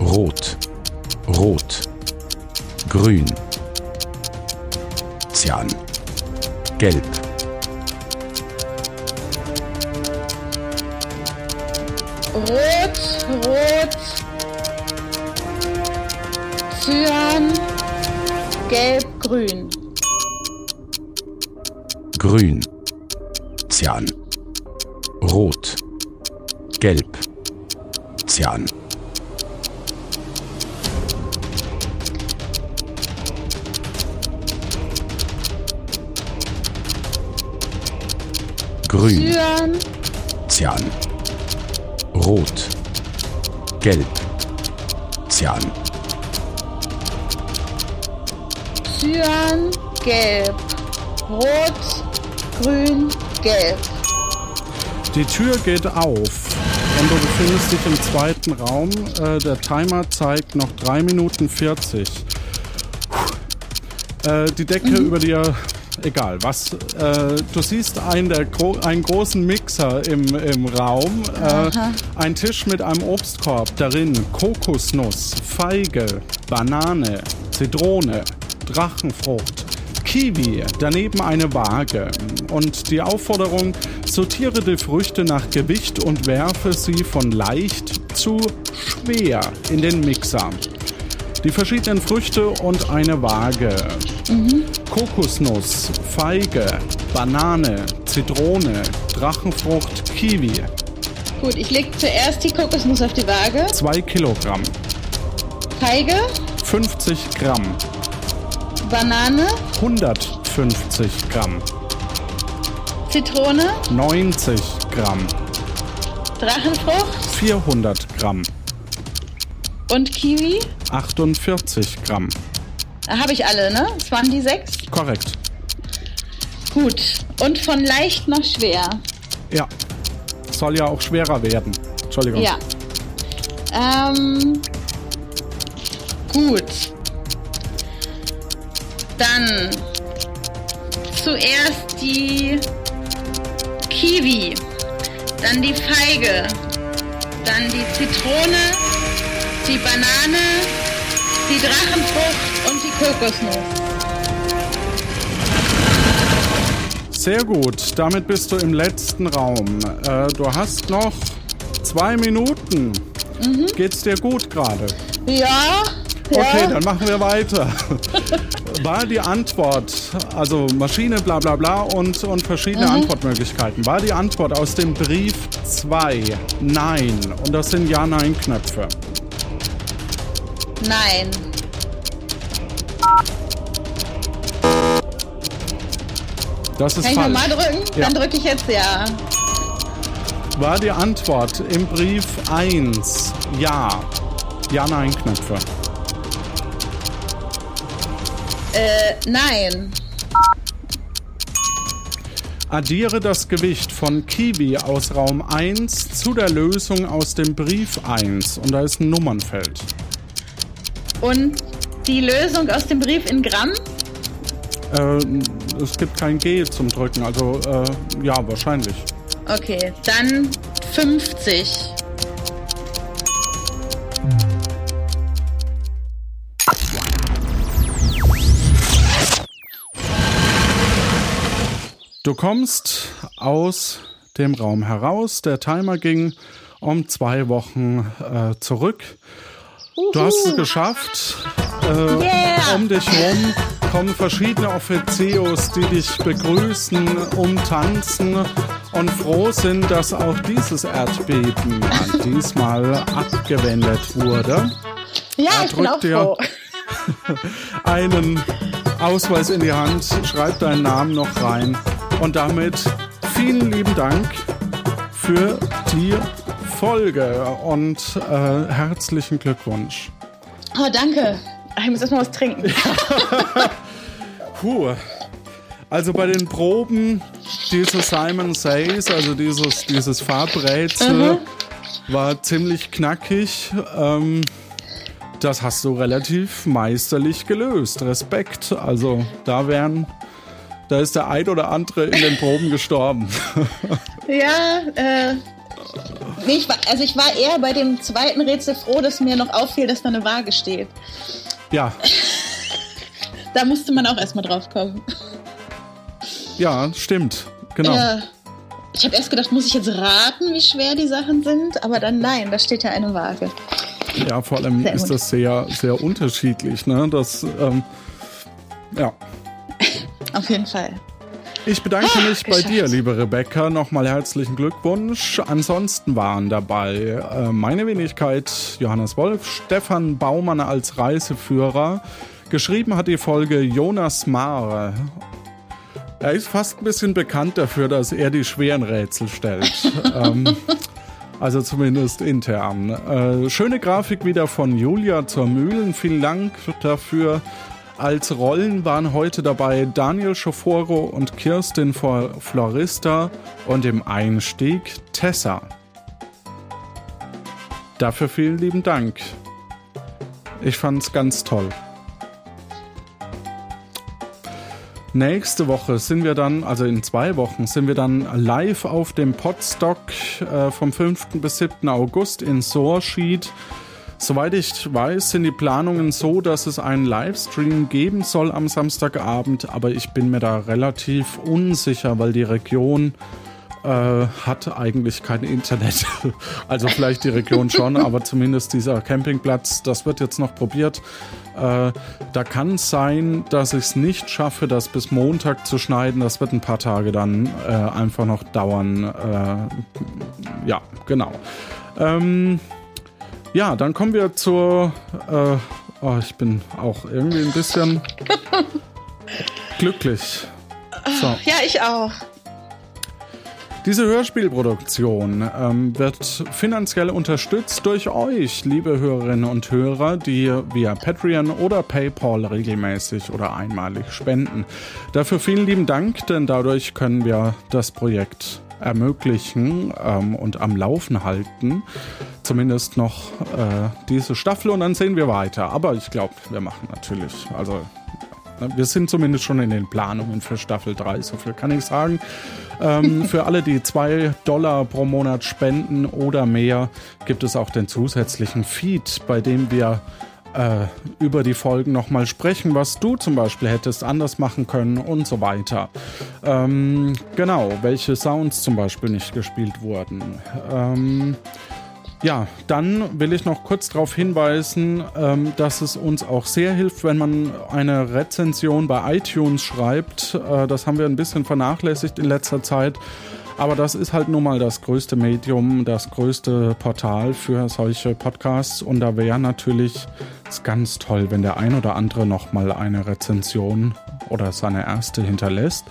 Rot. Rot. Grün. Cyan. Gelb. Rot, Rot, Cyan, Gelb, Grün. Grün. Cyan. Rot. Gelb. Cyan. Grün. Cyan, Cyan. Gelb. Cyan. Cyan, Gelb. Rot, Grün, Gelb. Die Tür geht auf und du befindest dich im zweiten Raum. Äh, der Timer zeigt noch 3 Minuten 40. Äh, die Decke über dir, egal was. Äh, du siehst einen, gro einen großen Mixer im, im Raum. Äh, ein Tisch mit einem Obstkorb. Darin Kokosnuss, Feige, Banane, Zitrone, Drachenfrucht, Kiwi, daneben eine Waage. Und die Aufforderung, sortiere die Früchte nach Gewicht und werfe sie von leicht zu schwer in den Mixer. Die verschiedenen Früchte und eine Waage. Kokosnuss, Feige, Banane, Zitrone, Drachenfrucht, Kiwi. Gut, ich lege zuerst die Kokosnuss auf die Waage. 2 Kilogramm. Feige, 50 Gramm. Banane, 150 Gramm. Zitrone, 90 Gramm. Drachenfrucht 400 Gramm. und Kiwi. 48 Gramm. Da habe ich alle, ne? Das waren die sechs. Korrekt. Gut. Und von leicht nach schwer. Ja. Soll ja auch schwerer werden. Entschuldigung. Ja. Ähm. Gut. Dann zuerst die Kiwi, dann die Feige, dann die Zitrone, die Banane, die Drachenfrucht und die Kokosnuss. Sehr gut. Damit bist du im letzten Raum. Äh, du hast noch zwei Minuten. Geht's dir gut gerade? Ja. Okay, ja. dann machen wir weiter. War die Antwort, also Maschine, bla bla bla und, und verschiedene Antwortmöglichkeiten, war die Antwort aus dem Brief 2 Nein? Und das sind Ja-Nein-Knöpfe. Nein. Das ist Kann ich falsch. nochmal drücken? Ja. Dann drücke ich jetzt ja. War die Antwort im Brief 1 Ja? Ja-Nein-Knöpfe. Äh, nein. Addiere das Gewicht von Kiwi aus Raum 1 zu der Lösung aus dem Brief 1 und da ist ein Nummernfeld. Und die Lösung aus dem Brief in Gramm? Äh, es gibt kein G zum Drücken, also äh, ja, wahrscheinlich. Okay, dann 50. Du kommst aus dem Raum heraus. Der Timer ging um zwei Wochen äh, zurück. Du hast es geschafft. Äh, Yeah. Um dich herum kommen verschiedene Offizios, die dich begrüßen, umtanzen und froh sind, dass auch dieses Erdbeben diesmal abgewendet wurde. Ja, Er ich bin auch dir- froh. einen Ausweis in die Hand, schreib deinen Namen noch rein und damit vielen lieben Dank für die Folge und äh, herzlichen Glückwunsch. Oh, danke. Ich muss erst mal was trinken. Puh. Also bei den Proben, dieses Simon Says, also dieses, dieses Farbrätsel, war ziemlich knackig. Ähm, das hast du relativ meisterlich gelöst. Respekt. Also da wären, da ist der ein oder andere in den Proben gestorben. Ja, äh. Nee, ich war, also ich war eher bei dem zweiten Rätsel froh, dass mir noch auffiel, dass da eine Waage steht. ja, Da musste man auch erstmal drauf kommen. ja, stimmt. Genau. Äh, ich habe erst gedacht, muss ich jetzt raten, wie schwer die Sachen sind? Aber dann nein, da steht ja eine Waage. Ja, vor allem Sehr ist gut. das sehr, sehr unterschiedlich. Ne? Das, ähm, ja. Auf jeden Fall. Ich bedanke Ah, mich bei geschafft. dir, liebe Rebecca. Nochmal herzlichen Glückwunsch. Ansonsten waren dabei äh, meine Wenigkeit Johannes Wolf, Stefan Baumann als Reiseführer. Geschrieben hat die Folge Jonas Mahr. Er ist fast ein bisschen bekannt dafür, dass er die schweren Rätsel stellt. ähm, also zumindest intern. Äh, schöne Grafik wieder von Julia zur Mühlen. Vielen Dank dafür. Als Rollen waren heute dabei Daniel Schoforo und Kirstin Flor- Florista und im Einstieg Tessa. Dafür vielen lieben Dank. Ich fand's ganz toll. Nächste Woche sind wir dann, also in zwei Wochen, sind wir dann live auf dem Podstock äh, vom 5. bis 7. August in Soarschied. Soweit ich weiß, sind die Planungen so, dass es einen Livestream geben soll am Samstagabend, aber ich bin mir da relativ unsicher, weil die Region äh, hat eigentlich kein Internet. also vielleicht die Region schon, aber zumindest dieser Campingplatz, das wird jetzt noch probiert. Äh, da kann es sein, dass ich es nicht schaffe, das bis Montag zu schneiden. Das wird ein paar Tage dann äh, einfach noch dauern. Äh, ja, genau. Ähm, ja, dann kommen wir zur. Äh, oh, ich bin auch irgendwie ein bisschen glücklich. So. Ja, ich auch. Diese Hörspielproduktion ähm, wird finanziell unterstützt durch euch, liebe Hörerinnen und Hörer, die via Patreon oder PayPal regelmäßig oder einmalig spenden. Dafür vielen lieben Dank, denn dadurch können wir das Projekt ermöglichen ähm, und am Laufen halten. Zumindest noch äh, diese Staffel und dann sehen wir weiter. Aber ich glaube, wir machen natürlich, also wir sind zumindest schon in den Planungen für Staffel 3, so viel kann ich sagen. Ähm, für alle, die zwei Dollar pro Monat spenden oder mehr, gibt es auch den zusätzlichen Feed, bei dem wir äh, über die Folgen nochmal sprechen, was du zum Beispiel hättest anders machen können und so weiter. Ähm, genau, welche Sounds zum Beispiel nicht gespielt wurden. Ähm, ja, dann will ich noch kurz darauf hinweisen, ähm, dass es uns auch sehr hilft, wenn man eine Rezension bei iTunes schreibt. Äh, das haben wir ein bisschen vernachlässigt in letzter Zeit. Aber das ist halt nun mal das größte Medium, das größte Portal für solche Podcasts. Und da wäre natürlich ganz toll, wenn der ein oder andere nochmal eine Rezension oder seine erste hinterlässt.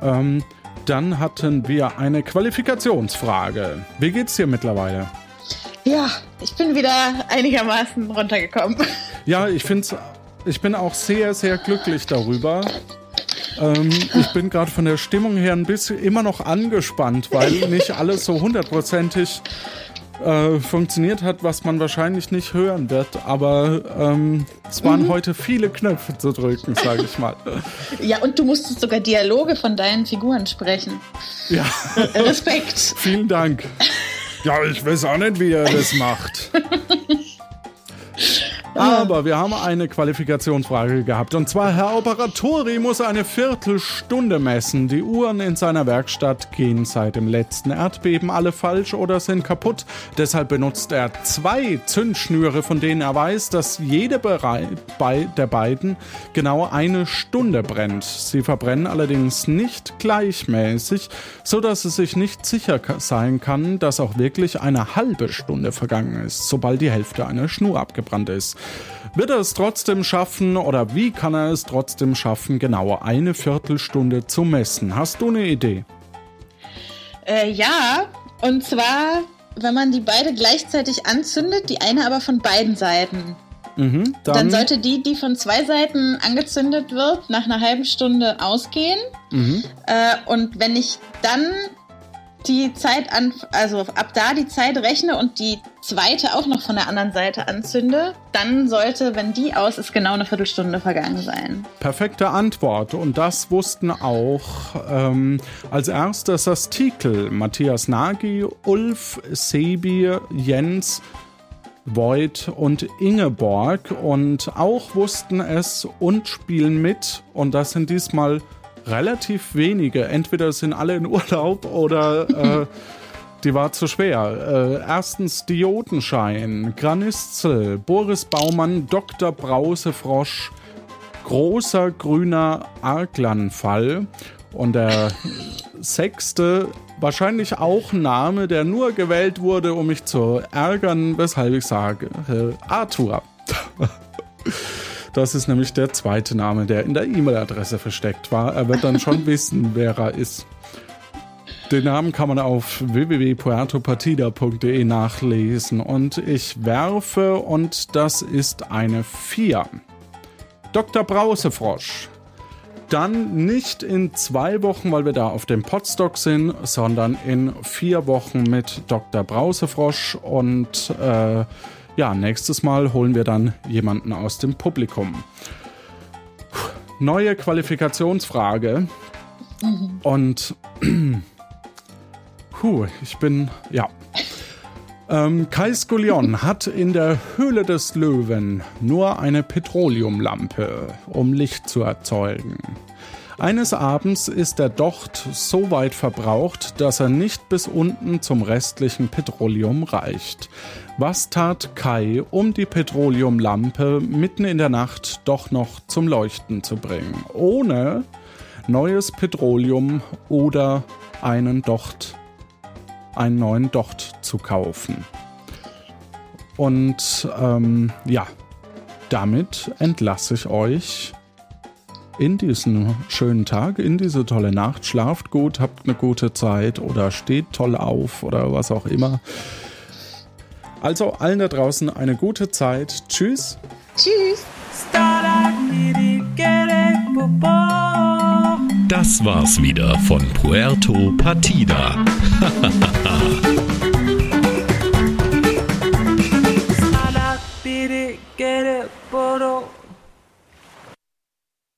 Ähm, dann hatten wir eine Qualifikationsfrage. Wie geht's dir mittlerweile? Ja, ich bin wieder einigermaßen runtergekommen. Ja, ich finde ich bin auch sehr, sehr glücklich darüber. Ähm, ich bin gerade von der Stimmung her ein bisschen immer noch angespannt, weil nicht alles so hundertprozentig äh, funktioniert hat, was man wahrscheinlich nicht hören wird. Aber ähm, es waren mhm. heute viele Knöpfe zu drücken, sage ich mal. Ja, und du musstest sogar Dialoge von deinen Figuren sprechen. Ja. Respekt. Vielen Dank. Ja, ich weiß auch nicht, wie er das macht. Aber wir haben eine Qualifikationsfrage gehabt. Und zwar, Herr Operatori muss eine Viertelstunde messen. Die Uhren in seiner Werkstatt gehen seit dem letzten Erdbeben alle falsch oder sind kaputt. Deshalb benutzt er zwei Zündschnüre, von denen er weiß, dass jede der beiden genau eine Stunde brennt. Sie verbrennen allerdings nicht gleichmäßig, so dass es sich nicht sicher sein kann, dass auch wirklich eine halbe Stunde vergangen ist, sobald die Hälfte einer Schnur abgebrannt ist. Wird er es trotzdem schaffen oder wie kann er es trotzdem schaffen, genau eine Viertelstunde zu messen? Hast du eine Idee? Äh, ja, und zwar, wenn man die beide gleichzeitig anzündet, die eine aber von beiden Seiten. Mhm, dann, dann, sollte die, die von zwei Seiten angezündet wird, nach einer halben Stunde ausgehen. Mhm. Äh, und wenn ich dann die Zeit an, also ab da die Zeit rechne und die zweite auch noch von der anderen Seite anzünde, dann sollte, wenn die aus ist, genau eine Viertelstunde vergangen sein. Perfekte Antwort. Und das wussten auch ähm, als erstes das Tikel Matthias Nagy, Ulf, Sebi, Jens, Void und Ingeborg. Und auch wussten es und spielen mit. Und das sind diesmal relativ wenige. Entweder sind alle in Urlaub oder äh, die war zu schwer. Äh, erstens Diodenschein, Graniszel, Boris Baumann, Dr. Brausefrosch, großer grüner Arklanfall und der sechste wahrscheinlich auch ein Name, der nur gewählt wurde, um mich zu ärgern, weshalb ich sage äh, Arthur. Das ist nämlich der zweite Name, der in der E-Mail-Adresse versteckt war. Er wird dann schon wissen, wer er ist. Den Namen kann man auf www.puertopartida.de nachlesen und ich werfe und das ist eine 4. Dr. Brausefrosch. Dann nicht in zwei Wochen, weil wir da auf dem Podstock sind, sondern in vier Wochen mit Dr. Brausefrosch. Und äh, ja, nächstes Mal holen wir dann jemanden aus dem Publikum. Neue Qualifikationsfrage. Und puh, ich bin, ja. Ähm, Kai Skullion hat in der Höhle des Löwen nur eine Petroleumlampe, um Licht zu erzeugen. Eines Abends ist der Docht so weit verbraucht, dass er nicht bis unten zum restlichen Petroleum reicht. Was tat Kai, um die Petroleumlampe mitten in der Nacht doch noch zum Leuchten zu bringen, ohne neues Petroleum oder einen Docht, einen neuen Docht zu kaufen? Und ähm, ja, damit entlasse ich euch in diesen schönen Tag, in diese tolle Nacht. Schlaft gut, habt eine gute Zeit oder steht toll auf oder was auch immer. Also allen da draußen eine gute Zeit. Tschüss. Tschüss. Das war's wieder von Puerto Partida. get it, poro.